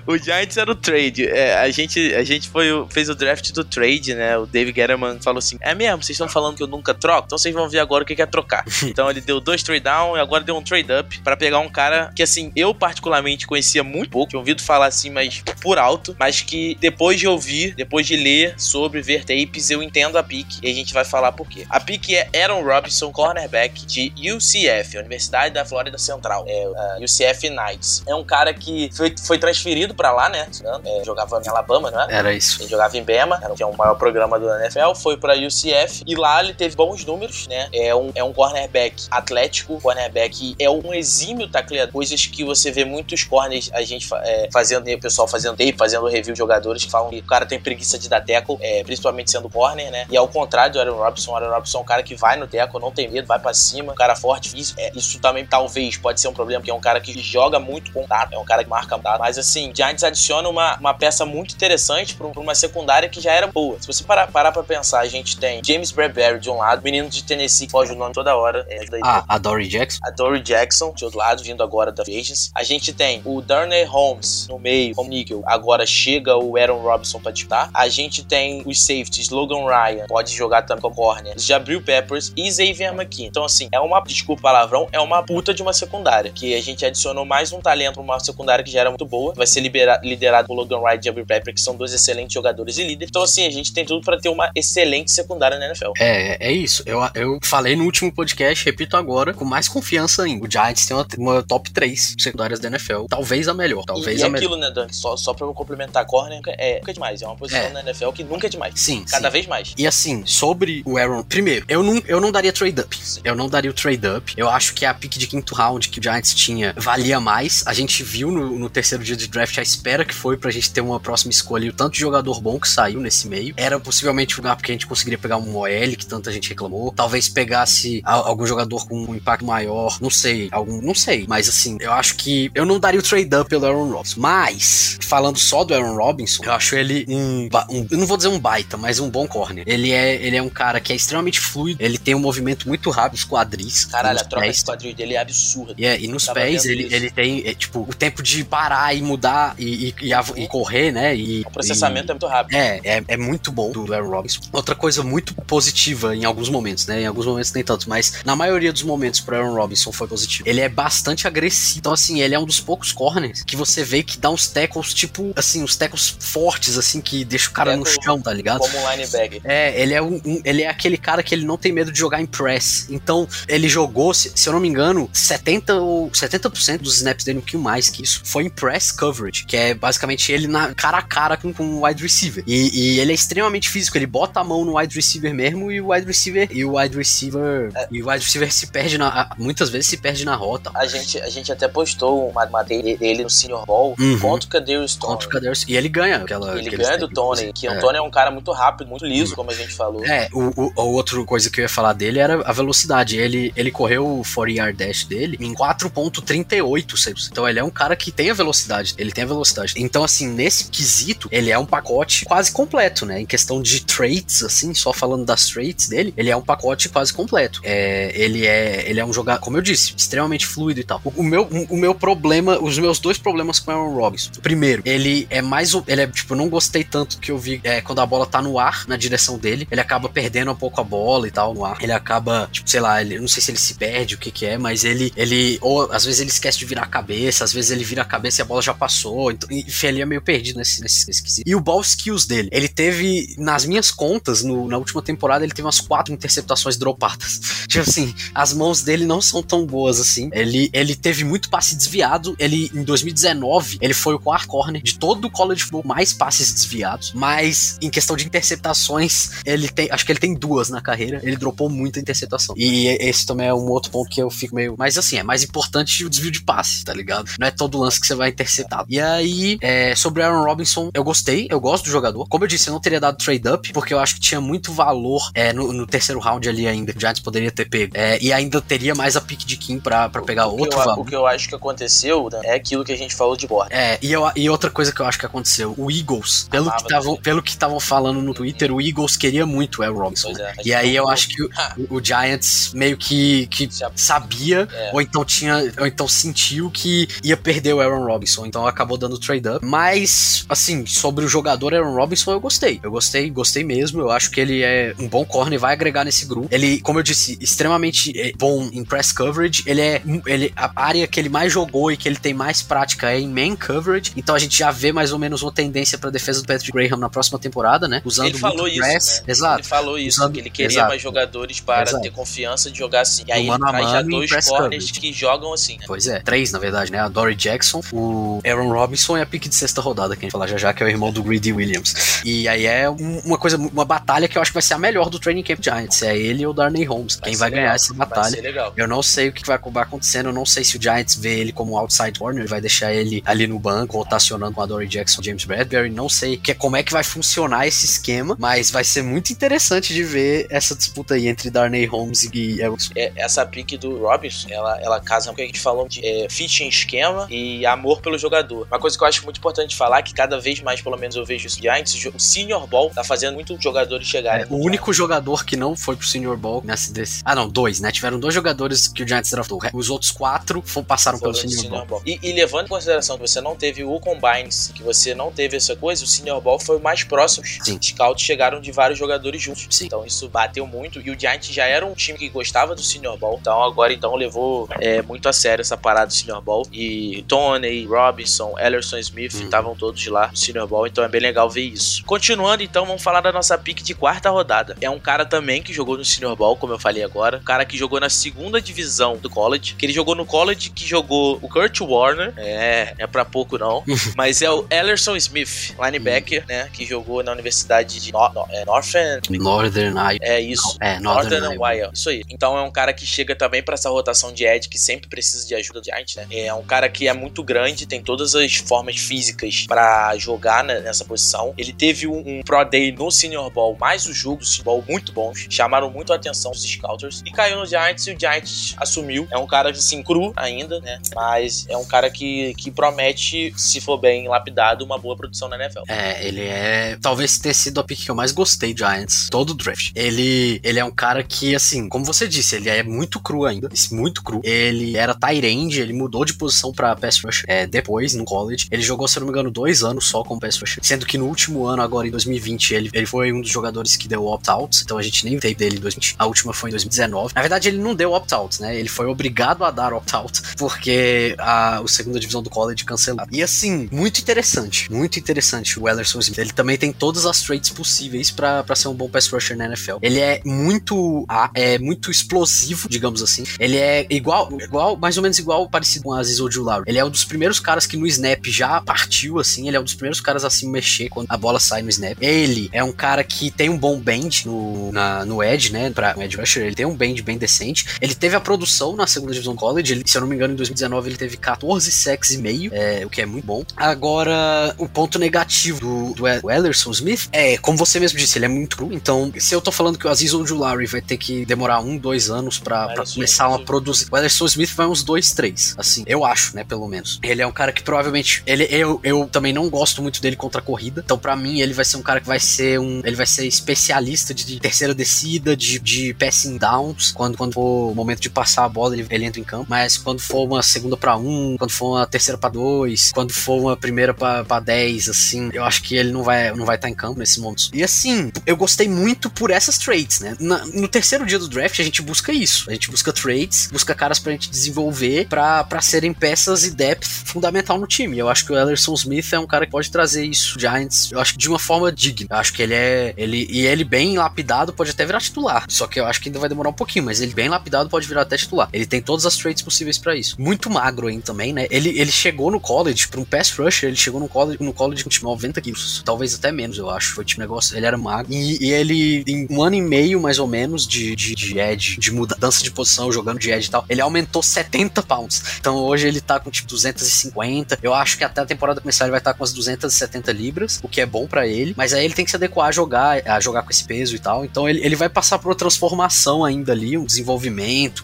o Giants era o trade. É, a gente, a gente foi, fez o draft do trade, né? O David Guerrero falou assim: É mesmo, vocês estão falando que eu nunca troco? Então vocês vão ver agora o que é trocar. então ele deu dois trade down e agora deu um trade up pra pegar um cara que, assim, eu particularmente conhecia muito pouco, tinha ouvido falar assim, mas por alto, mas que depois de ouvir, depois de ler sobre, ver tapes, eu entendo a pick e a gente vai falar por quê. A pick é Aaron Robinson, cornerback de UCF, Universidade da Flórida Central, é, a UCF Knights. É um cara que foi, foi transferido pra lá, né? é, jogava em Alabama, não é? Era isso. Ele jogava em Bama, que é o maior programa do NFL, foi pra UCF e lá ele teve bons números, né? É um, é um cornerback atlético, cornerback é um exímio tacleador, coisas que você vê muitos corners, a gente é, fazendo, o pessoal fazendo tape, fazendo review de jogadores que falam que o cara tem preguiça de dar tackle, é, principalmente sendo corner, né? E ao contrário do Aaron Robinson, o Aaron Robinson é um cara que vai no tackle, não tem medo, vai pra cima, um cara forte, isso, é, isso também talvez pode ser um problema, porque é um cara que joga muito contato, é um cara que marca contato, mas assim, Giants adiciona uma, uma peça muito interessante pra, pra uma secundária que já era boa. Se você parar, parar pra pensar, a gente tem James Bradbury de um lado, menino de Tennessee que foge o nome toda hora, é, Ah, a, a Dory Jackson. A Dory Jackson, de outro lado, vindo agora da Agents. A gente tem o Darnay Holmes no meio, como níquel. Agora chega o Aaron Robinson pra disputar. A gente tem os safeties, Logan Ryan, pode jogar também com corner. Jabril Peppers e Xavier McKinney. Então, assim, é uma, desculpa palavrão, é uma puta de uma secundária. Que a gente adicionou mais um talento pra uma secundária que já era muito boa. Vai ser liderado por Logan Ryan e Jabril Peppers, que são dois excelentes jogadores e líderes. Então, assim, a gente tem tudo para ter uma excelente secundária na NFL. É, é isso. Eu, eu falei no último podcast, repito agora, com mais confiança ainda. O Giants tem uma, uma top 3 secundárias da NFL. Talvez a melhor. Talvez e, a e melhor. aquilo, né, Dan? Só, só pra eu complementar, corner é, nunca é demais. É uma posição É. na NFL que nunca é demais. Sim, Cada sim. vez mais. E assim, sobre o Aaron. Primeiro, eu não, eu não daria trade up. Eu não daria o trade up. Eu acho que a pick de quinto round que o Giants tinha valia mais. A gente viu no, no terceiro dia de draft a espera que foi pra gente ter uma próxima escolha e o tanto de jogador bom que saiu nesse meio. Era possivelmente um lugar porque a gente conseguiria pegar um OL que tanta gente reclamou. Talvez pegasse a- algum jogador com um impacto maior. Não sei. Algum. Não sei. Mas assim, eu acho que eu não daria o trade up pelo Aaron Robinson. Mas, falando só do Aaron Robinson, eu acho ele um, um- Eu não vou dizer um baita, mas um bom corner. Ele é, ele é um cara que é extremamente fluido. Ele tem um movimento muito rápido nos quadris. Caralho, nos a troca pés. de quadril dele é absurda. É, e nos pés ele, isso. ele tem, é, tipo, o tempo de parar e mudar e, e, e e correr, né? E, O processamento é muito rápido. é, é, é muito bom do Aaron Robinson. Outra coisa muito positiva em alguns momentos, né? Em alguns momentos nem tanto, mas na maioria dos momentos pro Aaron Robinson foi positivo. Ele é bastante agressivo. Então, assim, ele é um dos poucos corners que você vê que dá uns tackles, tipo, assim, uns tackles fortes, assim, que deixa o cara no chão, tá ligado? Como um linebacker. É, ele é, um, um- ele é aquele cara que ele não tem medo de jogar em press. Então, ele jogou, se, se eu não me engano, 70 ou 70% dos snaps dele, um pouquinho mais que isso, foi em press coverage, que é basicamente ele na cara a cara com, com o wide receiver. E, e ele é extremamente físico, ele bota a mão no wide receiver mesmo e o wide receiver e o wide receiver e o wide receiver se perde na muitas vezes se perde na rota. A gente, a gente até postou uma matéria dele no Senior Bowl Uhum. contra o Kadarius Tony. Contra o Kadarius. E ele ganha aquela Ele ganha do Tony, que é. o Tony é um cara muito rápido, muito liso, como a gente falou. É, o, o, a outra coisa que eu ia falar dele era a velocidade. Ele, ele correu o 40 yard dash dele em 4.38 segundos. Então ele é um cara que tem a velocidade. Ele tem a velocidade. Então, assim, nesse quesito, ele é um pacote quase completo, né? Em questão de traits, assim, só falando das traits dele, ele é um pacote quase completo. É, ele é ele é um jogador, como eu disse, extremamente fluido e tal. O, o meu, o, meu problema, os meus dois problemas com o Aaron Robinson. Primeiro, ele é mais. Ele é, tipo, eu não gostei tanto que eu vi é, quando a bola tá no ar, na direção dele. Ele acaba perdendo um pouco a bola e tal no ar. Ele acaba, tipo, sei lá, ele, não sei se ele se perde, o que que é, mas ele, ele, ou às vezes ele esquece de virar a cabeça, às vezes ele vira a cabeça e a bola já passou. Então, enfim, ele é meio perdido nesse, nesse, quesito. E o ball skills dele, ele teve, nas minhas contas, no- na última temporada, ele teve umas quatro interceptações dropadas. tipo assim, as mãos dele não são tão boas assim. Ele, ele teve muito passe desviado. Ele, em 2019, ele foi o quarto corner de todo o college football mais passes desviados. Mas, em questão de interceptações, ele tem, acho que ele tem duas na carreira. Ele dropou muita interceptação. E esse também é um outro ponto que eu fico meio. Mas assim, é mais importante o desvio de passe, tá ligado? Não é todo lance que você vai interceptar. E aí, é, sobre Aaron Robinson, eu gostei, eu gosto do jogador. Como eu disse, eu não teria dado trade up, porque eu acho que tinha muito valor é, no, no terceiro round ali ainda. O Giants poderia ter pego. É, e ainda teria mais a pick de Kim pra, pra pegar o, outro eu, valor. o que eu acho que aconteceu Dan, é aquilo que a gente falou de borda. É, e, eu- e outra coisa que eu acho que aconteceu, o Eagles, pelo Amava que estavam, pelo que estavam falando no Twitter, o Eagles queria muito o Aaron Robinson. É, E aí eu acho que o, o Giants meio que, que sabia, É. ou então tinha, ou então sentiu que ia perder o Aaron Robinson, então acabou dando trade up. Mas, assim, sobre o jogador Aaron Robinson, eu gostei. Eu gostei, gostei mesmo. Eu acho que ele é um bom corner, vai agregar nesse grupo. Ele, como eu disse, extremamente é, bom em press coverage. Ele é ele, a área que ele mais jogou e que ele tem mais prática é em man coverage. Então a gente já vê mais ou menos uma tendência pra defesa do Patrick Graham na próxima temporada, né? Usando Ele falou isso, press. né? Exato. Ele falou isso, Usando- que ele queria exato. mais jogadores para Exato. ter confiança de jogar assim. E aí No ele mano a traz já dois corners que jogam assim, né? Pois é, três na verdade, né? A Dory Jackson, o Aaron Robinson e a pique de sexta rodada, que a gente falar já já, que é o irmão do Greedy Williams. E aí é um- uma coisa, uma batalha que eu acho que vai ser a melhor do Training Camp Giants. É ele e o Darnay Holmes. Quem vai ser ganhar legal, essa Vai ser legal. Eu não sei o que vai acabar acontecendo, eu não sei se o Giants vê ele como outside corner, vai deixar ele ali no banco, rotacionando com a Dory Jackson e James Bradbury, não sei que, como é que vai funcionar esse esquema, mas vai ser muito interessante de ver essa disputa aí entre Darnay Holmes e É, essa pique do Robinson, ela, ela casa com o que a gente falou de é, fit em esquema e amor pelo jogador. Uma coisa que eu acho muito importante falar, que cada vez mais, pelo menos eu vejo isso no Giants, o Senior Ball tá fazendo muitos jogadores chegarem. É, o único jogador que não foi pro Senior Bowl nesse desse. Ah, não, dois, né? Tiveram dois jogadores que o Giants draftou. Os outros quatro passaram Foram pelo do Senior Bowl. Bowl. E, e levando em consideração que você não teve o Combines, que você não teve essa coisa, o Senior Bowl foi o mais próximo. Sim. Os scouts chegaram de vários jogadores juntos. Sim. Então isso bateu muito. E o Giants já era um time que gostava do Senior Bowl. Então agora então levou é, muito a sério essa parada do Senior Bowl. E Tony, Robinson, Ellerson Smith Uhum. estavam todos lá no Senior Bowl. Então é bem legal ver isso. Continuando então, vamos falar da nossa pick de quarta rodada. É um cara também que jogou no Senior Bowl, como eu falei agora. Um cara que jogou na segunda divisão do college. Que ele jogou no college que jogou o Kurt Warner. É, é pra pouco não. Mas é o Ellerson Smith, linebacker, né? Que jogou na Universidade de Nor Nor- é, Northern. Northern Iowa. É isso. É, Northern, Northern Iowa. Isso aí. Então é um cara que chega também pra essa rotação de Ed, que sempre precisa de ajuda de Giant, né? É um cara que é muito grande, tem todas as formas físicas pra jogar né, nessa posição. Ele teve um, um Pro Day no Senior Bowl, mais o jogo do Senior Bowl muito bons, chamaram muito a atenção dos scouters. E caiu no Giants e o Giants assumiu. É um cara, assim, cru ainda, né? Mas é um cara que, que promete, se for bem lapidado, uma boa produção na NFL. É, ele é. Talvez tenha sido a pick que eu mais gostei Giants. Todo o draft. Ele, ele é um cara que, assim, como você disse, ele é muito cru ainda. Muito cru. Ele era end, ele mudou de posição pra pass rush é, depois, no college. Ele jogou, se não me engano, dois anos só como pass rush. Sendo que no último ano, agora em 2020, ele, ele foi um dos jogadores que deu opt-out. Então a gente nem teve dele em 2020. A última foi em 2019. Na verdade, ele não deu opt-out, né? Ele foi obrigado a dar opt-out porque a, a segunda divisão do college cancelou. E assim, muito interessante. Muito interessante o Ellerson Smith. Ele também tem todas as traits possíveis pra ser um bom pass rusher na NFL. Ele é muito é muito explosivo, digamos assim. Ele é igual, igual mais ou menos igual, parecido com a Aziz Ojulari. Ele é um dos primeiros caras que no snap já partiu, assim. Ele é um dos primeiros caras a se mexer quando a bola sai no snap. Ele é um cara que tem um bom bend no, na, no edge, né? No edge rusher. Ele tem um bend bem decente. Ele teve a produção na segunda divisão college. Ele, se eu não me engano, em 2019 ele teve 14 sacks e meio, é, o que é muito bom. Agora, o ponto negativo do, do El- Ellerson Smith é, como você mesmo disse, ele é muito cru. Então, se eu tô falando que o Aziz Ojulari vai ter que demorar um, dois anos pra, pra Ellerson começar a produzir. O Ellerson Smith vai uns dois, três. Assim, eu acho, né? Pelo menos. Ele é um cara que provavelmente. Ele, eu, eu também não gosto muito dele contra a corrida. Então, pra mim, ele vai ser um cara que vai ser um. Ele vai ser especialista de, de terceira descida, de, de passing downs. Quando, quando for o momento de passar a bola, ele, ele entra em campo. Mas quando for uma segunda pra um, quando for uma terceira pra dois, quando for uma primeira pra dez, assim, eu acho que ele não vai não vai estar em campo nesse momento. E assim, eu gostei muito por essas traits, né? Na- no terceiro dia do draft, a gente busca isso. A gente busca traits, busca caras pra gente desenvolver pra serem peças e depth fundamental no time. Eu acho que o Ellerson Smith é um cara que pode trazer isso, Giants, eu acho que de uma forma digna. Eu acho que ele é. Ele, e ele bem lapidado pode até virar titular. Só que eu acho que ainda vai demorar um pouquinho, mas ele bem lapidado pode virar até titular. Ele tem todas as traits possíveis pra isso. Muito magro ainda também, né? Ele, ele chegou no college, pra um pass rusher, ele chegou no college, no college com tipo 90 quilos. Talvez até menos, eu acho. Foi tipo negócio. Ele era magro. E, e ele, em um ano e meio, mais ou menos, de, de, de edge, de mudança de posição, jogando de edge e tal, ele aumentou 70 pounds. Então hoje ele tá com tipo 250. Eu acho que até a temporada começar ele vai estar com as 270 libras, o que é bom pra ele. Mas aí ele tem que se adequar a jogar, a jogar com esse peso e tal. Então ele, ele vai passar por uma transformação ainda ali, um desenvolvimento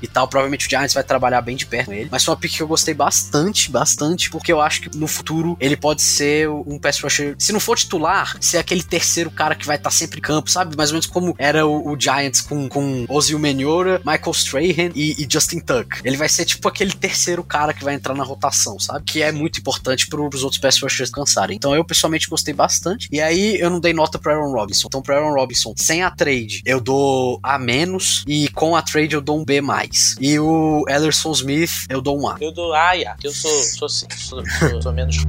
e tal. Provavelmente o Giants vai trabalhar bem de perto com ele. Mas foi uma pick que eu gostei bastante, bastante, porque eu acho que no futuro ele pode ser um pass rusher. Se não for titular, ser aquele terceiro cara que vai estar sempre em campo, sabe? Mais ou menos como era o, o Giants com, com Ozil Menora, Michael Strahan e, e Justin Tuck. Ele vai ser tipo aquele terceiro cara que vai entrar na rotação, sabe? Que é muito importante para os outros pass rushers cansarem. Então eu pessoalmente gostei bastante. E aí eu não dei nota pro Aaron Robinson. Então pro Aaron Robinson, sem a trade, eu dou A menos e com a trade eu dou um B. E o Ellerson Smith, eu dou um A. Eu dou. Ah, yeah, eu sou, sou sou, sou, sou menos.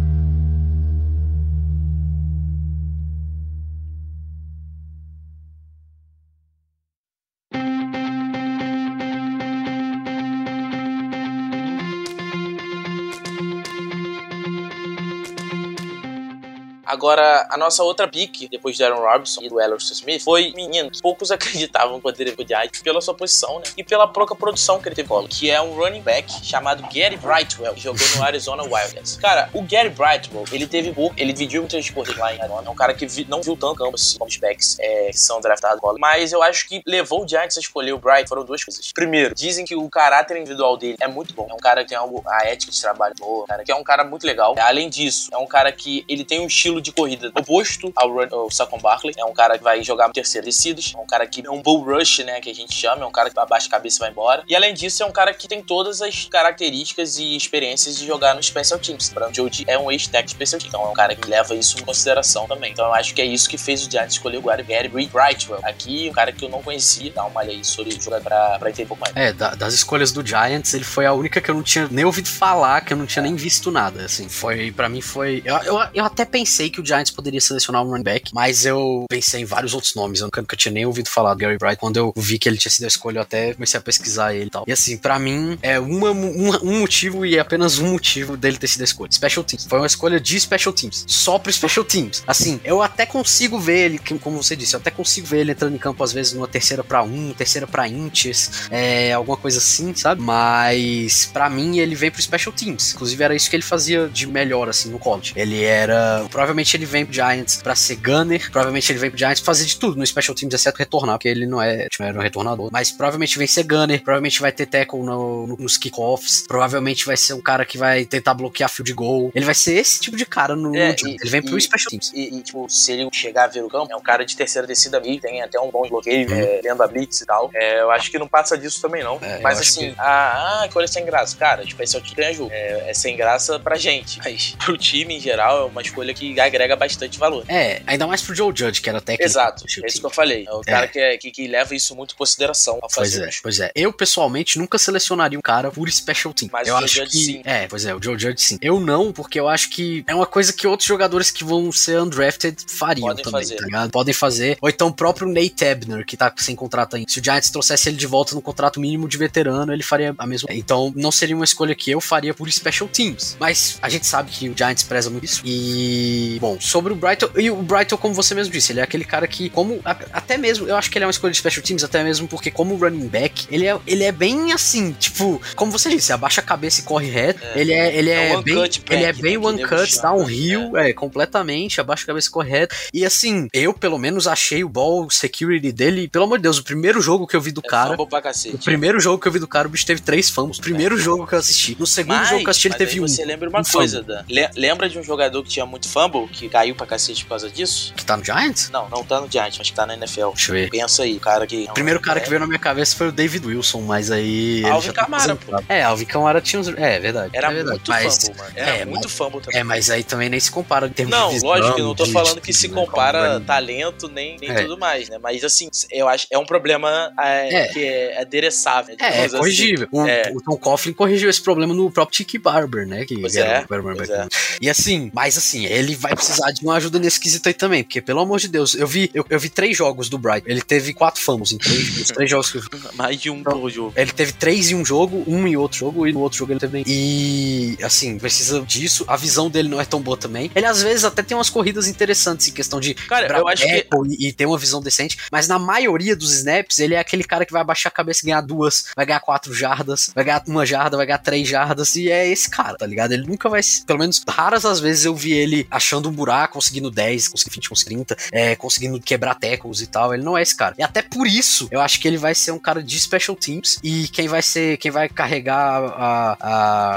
Agora, a nossa outra pick, depois do Aaron Robinson e do Ellerson Smith, foi menino. Poucos acreditavam poder pro Giants pela sua posição, né? E pela pouca produção que ele teve que é um running back chamado Gary Brightwell, que jogou no Arizona Wildcats. Cara, o Gary Brightwell, ele teve pouco, ele dividiu muitas corridas lá em Arizona. É um cara que vi- não viu tanto campo assim como os backs é, que são draftados. Mas eu acho que levou o Giants a escolher o Bright foram duas coisas. Primeiro, dizem que o caráter individual dele é muito bom. É um cara que tem algo, a ética de trabalho boa, cara, que é um cara muito legal. Além disso, é um cara que ele tem um estilo estilo de corrida oposto ao, run, ao Saquon Barkley. É um cara que vai jogar terceira descidas, é um cara que é um bull rush, né, que a gente chama, é um cara que abaixa a cabeça e vai embora. E além disso, é um cara que tem todas as características e experiências de jogar no Special Teams. O Jody é um ex-tech Special Teams, então é um cara que leva isso em consideração também. Então eu acho que é isso que fez o Giants escolher o Gary Brightwell. Aqui, um cara que eu não conhecia, dá uma olhada aí sobre jogar pra, pra entender um pouco mais. É, da, das escolhas do Giants, ele foi a única que eu não tinha nem ouvido falar, que eu não tinha nem visto nada, assim. Foi, para mim foi... Eu, eu, eu, até pensei que o Giants poderia selecionar um running back, mas eu pensei em vários outros nomes, eu nunca tinha nem ouvido falar do Gary Bright. Quando eu vi que ele tinha sido a escolha, eu até comecei a pesquisar ele e tal. E assim, para mim, é uma, uma, um motivo e apenas um motivo dele ter sido a escolha. Special Teams. Foi uma escolha de Special Teams. Só pro Special Teams. Assim, eu até consigo ver ele, como você disse, eu até consigo ver ele entrando em campo às vezes numa terceira para um, terceira para inches, é, alguma coisa assim, sabe? Mas para mim ele vem pro Special Teams. Inclusive era isso que ele fazia de melhor assim no college. Ele era, provavelmente ele vem pro Giants para ser gunner, provavelmente ele vem pro Giants pra fazer de tudo no Special Teams, exceto retornar, porque ele não é, tipo, era um retornador. Mas provavelmente vem ser gunner, provavelmente vai ter tackle no, no, nos kickoffs, provavelmente vai ser um cara que vai tentar bloquear field goal. Ele vai ser esse tipo de cara no, É, no e- Ele vem pro e- Special Teams. E, e, tipo, se ele chegar a ver o campo, é um cara de terceira descida ali, tem até um bom bloqueio, é, dentro da blitz e tal. É, eu acho que não passa disso também, não. É, Mas assim, que- ah, ah, que olha sem graça. Cara, tipo, esse é o time que ganha jogo. É, é sem graça pra gente. Mas pro time, em geral, é uma escolha que agrega bastante valor. É, ainda mais pro Joe Judge, que era técnico. Exato, é isso que eu falei. É o É. cara que, é- que, que leva isso muito em consideração ao Pois fazer é, os- pois é. Eu, pessoalmente, nunca selecionaria um cara por special team. Mas eu o Joe acho Judge, que. sim. É, pois é, o Joe Judge sim. Eu não, porque eu acho que é uma coisa que outros jogadores que vão ser undrafted fariam Podem também, fazer. tá ligado? Podem fazer. Ou então o próprio Nate Ebner, que tá sem contrato ainda. Se o Giants trouxesse ele de volta no contrato mínimo de veterano, ele faria a mesma. Então, não seria uma escolha que eu faria por special teams. Mas a gente sabe que o Giants preza muito isso. E. Bom, sobre o Brighton. E o Brighton, como você mesmo disse, ele é aquele cara que, como. a- até mesmo. Eu acho que ele é uma escolha de special teams, até mesmo porque, como running back, ele é, ele é bem assim, tipo, como você disse, abaixa a cabeça e corre reto. É. Ele é, ele é, É um bem. back, ele é bem one cut, downhill, é, completamente, abaixa a cabeça e corre reto. E assim, eu pelo menos achei o ball security dele, pelo amor de Deus, o primeiro jogo que eu vi do É cara. cacete. O primeiro jogo que eu vi do cara, o bicho teve três fumbles. O primeiro jogo que eu assisti. No segundo Mas, jogo que eu assisti, ele teve um. Você lembra uma um coisa, fumble. Dan? Le- lembra de um jogador que tinha muito fumble, que caiu pra cacete por causa disso? Que tá no Giants? Não, não tá no Giants, mas que tá na NFL. Deixa eu ver. Pensa aí, o cara que. O primeiro cara que veio na minha cabeça foi o David Wilson, mas aí. Alvin já tá aposentado. É, Alvin Camara tinha uns. É, verdade. Era é verdade. muito mas, fumble, mano. Era é, muito fumble também. É, mas aí também nem se compara em termos Não, de visão, lógico que eu não tô de- falando que se né, compara talento nem, nem É. tudo mais, né? Mas assim, eu acho é um problema é, É. que é adereçável. É, é digamos assim. corrigível. O, É. o Tom Coughlin corrigiu esse problema no próprio Tiki Barber, né? Que Pois era é, o quarterback. pois é. E assim, mas assim, ele vai precisar de uma ajuda nesse quesito aí também, porque pelo amor de Deus, eu vi, eu, eu vi três jogos do Bright. Ele teve quatro fumbles em três, nos três jogos que eu vi. Mais de um Então, por jogo. Ele teve três em um jogo, um em outro jogo, e no outro jogo ele teve. E assim, precisa disso. A visão dele não é tão boa também. Ele às vezes até tem umas corridas interessantes em questão de Cara, eu acho que e, e ter uma visão decente, mas na maioria dos snaps, ele é aquele cara que vai abaixar a cabeça e ganhar duas, vai ganhar quatro jardas, vai ganhar uma jarda, vai ganhar três jardas, e é esse cara, tá ligado? Ele nunca vai. Pelo menos raras as vezes eu vi ele achando um buraco, conseguindo 10, conseguindo 20, conseguindo 30, é, conseguindo quebrar tackles e tal. Ele não é esse cara. E até por isso, eu acho que ele vai ser um cara de special teams e quem vai ser, quem vai carregar a,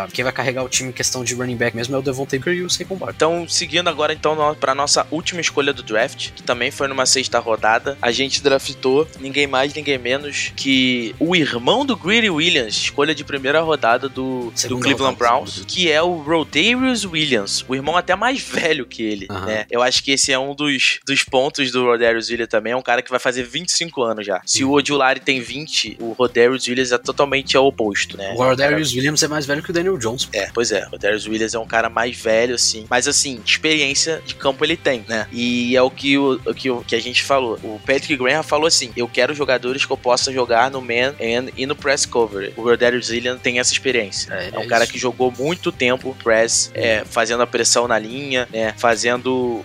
a- quem vai carregar o time em questão de running back mesmo é o Devontae Booker e o Saquon Barkley. Então, seguindo agora então pra nossa última escolha do draft, que também foi numa sexta rodada, a gente draftou ninguém mais, ninguém menos que o irmão do Greedy Williams, escolha de primeira rodada do, do Cleveland Browns, que é o Rodarius Williams, o irmão até mais velho que ele, Aham. né? Eu acho que esse é um dos, dos pontos do Rodarius Williams também, é um cara que vai fazer 25 anos já. Se o Uhum. Odulari tem 20, o Rodarius Williams é totalmente ao oposto, né? O Rodarius Williams é mais velho que o Daniel Jones. É, pois é, o Darius Williams é um cara mais velho, assim. Mas assim, experiência de campo ele tem, né? E é o que, o, o que, o, que a gente falou. O Patrick Graham falou assim: eu quero jogadores que eu possa jogar no man and, e no press cover. O Darius Williams tem essa experiência. É, É um é cara isso. que jogou muito tempo press, é, fazendo a pressão na linha, né? Fazendo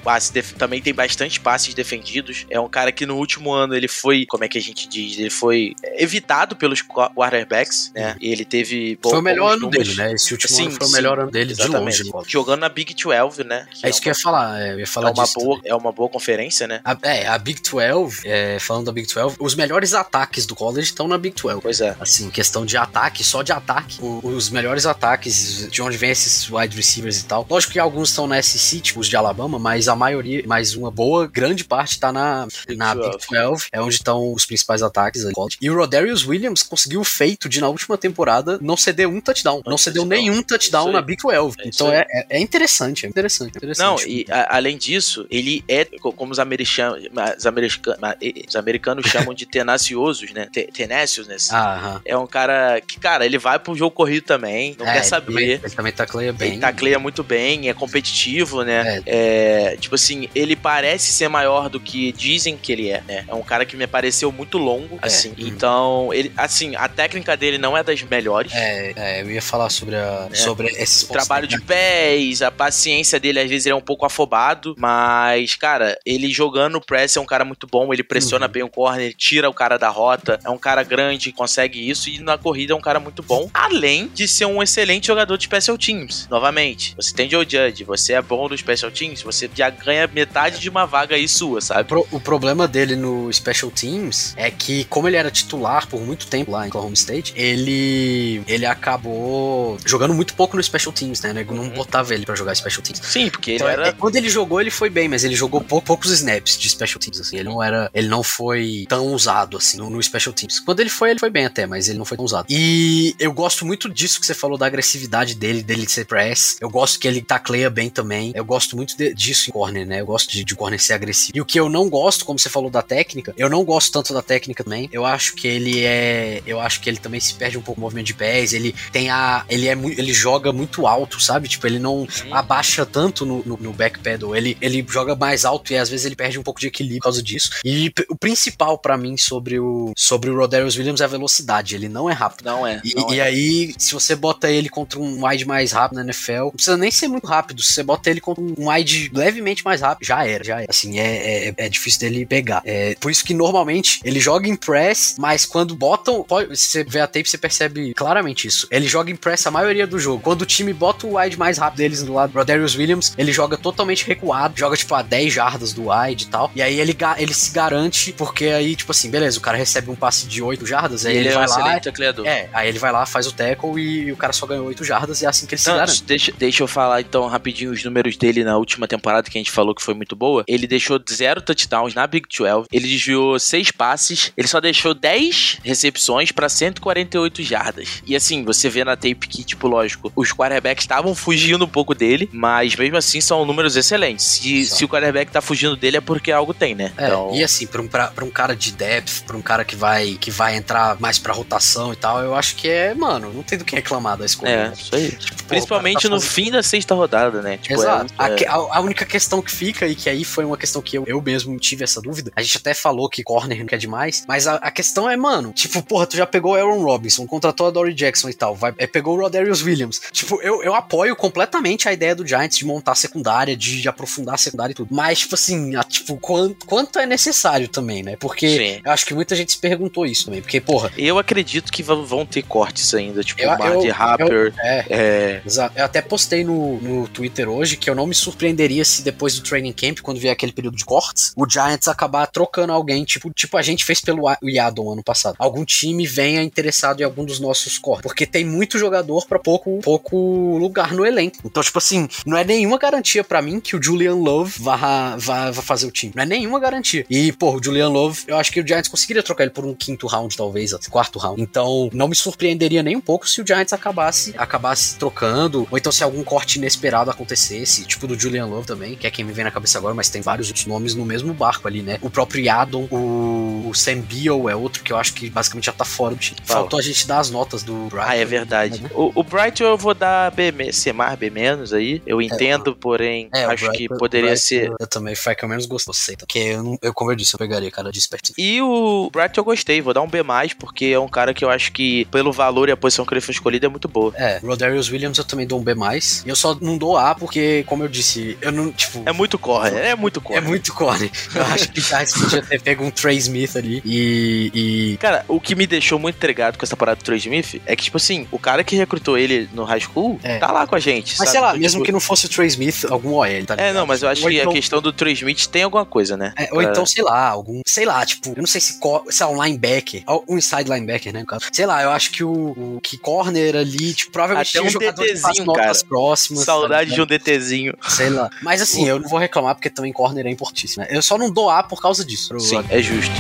passe def- também tem bastante passes defendidos. É um cara que no último ano ele foi, como é que a gente diz? Ele foi é, evitado pelos qua- quarterbacks, né? E ele teve Foi o melhor ano números. dele, né? Esse último Sim, ano foi o sim, melhor ano dele de Exatamente. longe. college. Jogando na Big 12, né? É isso que eu ia falar, é, eu ia falar é uma disso. boa, é uma boa conferência, né? A, é, a Big 12, é, falando da Big 12, os melhores ataques do college estão na Big 12. Pois é. Assim, questão de ataque, só de ataque. o- os melhores ataques, de onde vem esses wide receivers e tal. Lógico que alguns estão na SEC, tipo, de Alabama, mas a maioria, mas uma boa, grande parte tá na, na Big 12, é onde estão os principais ataques ali. E o Rodarius Williams conseguiu o feito de, na última temporada, não ceder um touchdown. Não, não cedeu nenhum touchdown na Big 12. É então é, é, interessante, é interessante, é interessante. Não, e a, além disso, ele é, como os americanos, os americanos, os americanos chamam de tenaciosos, né? Tenaciousness. Ah, é um cara que, cara, ele vai pro jogo corrido também, não é, quer saber. Ele, ele também tacleia bem. Ele tacleia muito bem, é competitivo, né? É. tipo assim, ele parece ser maior do que dizem que ele é, né? É um cara que me pareceu muito longo, é. assim. Então, ele, assim, a técnica dele não é das melhores. É, é eu ia falar sobre, a, é. sobre esses O trabalho de pés, a paciência dele, às vezes, ele é um pouco afobado, mas, cara, ele jogando press é um cara muito bom, ele pressiona uhum. bem o corner, tira o cara da rota, é um cara grande, consegue isso, e na corrida é um cara muito bom, além de ser um excelente jogador de special teams. Novamente, você tem Joe Judge, você é bom no special teams, você já ganha metade de uma vaga aí sua, sabe? O problema dele no special teams é que, como ele era titular por muito tempo lá em Oklahoma State, ele ele acabou jogando muito pouco no special teams, né? Não uhum. botava ele para jogar special teams. Sim, porque então, ele era... Quando ele jogou, ele foi bem, mas ele jogou pou, poucos snaps de special teams, assim. Ele não era... Ele não foi tão usado, assim, no, no special teams. Quando ele foi, ele foi bem até, mas ele não foi tão usado. E eu gosto muito disso que você falou, da agressividade dele, dele ser press. Eu gosto que ele tacleia bem também. Eu gosto muito de, disso em corner, né? Eu gosto de, de corner ser agressivo. E o que eu não gosto, como você falou da técnica, eu não gosto tanto da técnica também. Eu acho que ele é. Eu acho que ele também se perde um pouco o movimento de pés. Ele tem a. Ele é ele joga muito alto, sabe? Tipo, ele não abaixa tanto no, no, no back pedal. Ele, ele joga mais alto e às vezes ele perde um pouco de equilíbrio por causa disso. E o principal para mim sobre o, sobre o Rodarius Williams é a velocidade. Ele não é rápido. Não é. E, não e é. aí, se você bota ele contra um wide mais rápido na NFL, não precisa nem ser muito rápido. Se você bota ele contra um wide levemente mais rápido, já era, já era. Assim, é, é, é difícil dele pegar. É, por isso que normalmente ele joga em press, mas quando botam. Pode, se você vê a tape, você percebe claramente isso. Ele joga em press a maioria do jogo. Quando o time bota o wide mais rápido deles do lado, Rodarius Williams, ele joga totalmente recuado, joga tipo a 10 jardas do wide e tal. E aí ele, ele se garante, porque aí, tipo assim, beleza, o cara recebe um passe de 8 jardas, aí ele, ele vai é um lá. É, aí ele vai lá, faz o tackle e o cara só ganhou 8 jardas, e é assim que ele se garante. Deixa, deixa eu falar então rapidinho os números dele na última temporada que a gente falou que foi muito boa. Ele deixou zero touchdowns na Big 12, ele desviou 6 passes, ele só deixou 10 recepções para 148 jardas. E assim, você vê na tape que, tipo, lógico, os quarterbacks estavam fugindo um pouco dele, mas mesmo assim são números excelentes. Se, se o quarterback tá fugindo dele é porque algo tem, né? É, então... e assim, pra um, pra, pra um cara de depth, pra um cara que vai, que vai entrar mais pra rotação e tal, eu acho que é, mano, não tem do que reclamar da escolha. É, isso aí. Tipo, Principalmente tá no fazendo... fim da sexta rodada, né? Tipo, Exato. É, é... A, a, única questão que fica, e que aí foi uma questão que eu, eu mesmo tive essa dúvida, a gente até falou que corner não quer demais, mas a, a questão é, mano, tipo, porra, tu já pegou Aaron Robinson, contratou a Dory Jackson e tal, vai, é, pegou o Rodarius Williams. Tipo, eu, eu apoio completamente a ideia do Giants de montar secundária, de, de aprofundar a secundária e tudo. Mas, tipo assim, a, tipo, quanto, quanto é necessário também, né? Porque Sim. eu acho que muita gente se perguntou isso também. Porque, porra. Eu acredito que vão ter cortes ainda, tipo, eu, o Marty Harper. é, é. Exato. Eu até postei no, no Twitter hoje que eu não me surpreenderia se depois do training camp, quando vier aquele período de cortes, o Giants acabar trocando alguém, tipo, tipo a gente fez pelo Yadon ano passado. Algum time venha interessado em algum dos nossos cortes. Porque tem muito jogador para pouco, pouco lugar no elenco. Então, tipo assim, não é nenhuma garantia para mim que o Julian Love vá, vá, vá fazer o time. Não é nenhuma garantia. E, pô, o Julian Love, eu acho que o Giants conseguiria trocar ele por um quinto round, talvez, quarto round. Então, não me surpreenderia nem um pouco se o Giants acabasse, acabasse trocando, ou então se algum corte inesperado acontecesse, tipo do Julian Love também, que é quem me vem na cabeça agora, mas tem vários outros nomes no mesmo barco ali, né? O próprio Yadon, o, o Sam Beal é outro que eu acho que basicamente já tá fora do time. Faltou a gente dar as notas do Bright. Ah, é verdade. Né? O, o Bright eu vou dar B, C B menos aí. Eu entendo, é, porém, é, acho que poderia ser. Eu também foi que eu menos gostei. Porque eu, eu, como eu disse, eu pegaria cara de espertinho. E o Bright eu gostei, vou dar um B, porque é um cara que eu acho que, pelo valor e a posição que ele foi escolhido, é muito boa. É, Rodarius Williams eu também dou um B. E eu só não dou A porque, como eu disse, eu não, tipo. É muito corre, é muito corre. É muito corre. Eu acho que já podia ter pego um Trey Smith ali e, e. Cara, o que me deixou muito intrigado com essa parada do Trey Smith é que, tipo assim, o cara que recrutou ele no high school é. tá lá com a gente. Mas sabe? sei lá, tipo, mesmo que não fosse o Trey Smith, algum OL, tá ligado? É, não, mas eu acho ou que então... a questão do Trey Smith tem alguma coisa, né? É, ou pra... então, sei lá, algum. Sei lá, tipo, eu não sei se, se é um linebacker, um inside linebacker, né? Sei lá, eu acho que o, o que corner ali, tipo, provavelmente Até um. DTzinho, notas cara. próximas. Saudade tá de um? DTzinho. Sei lá. Mas assim, eu não vou reclamar porque também corner é importantíssimo. né? Eu só não dou A por causa disso. Sim, é justo.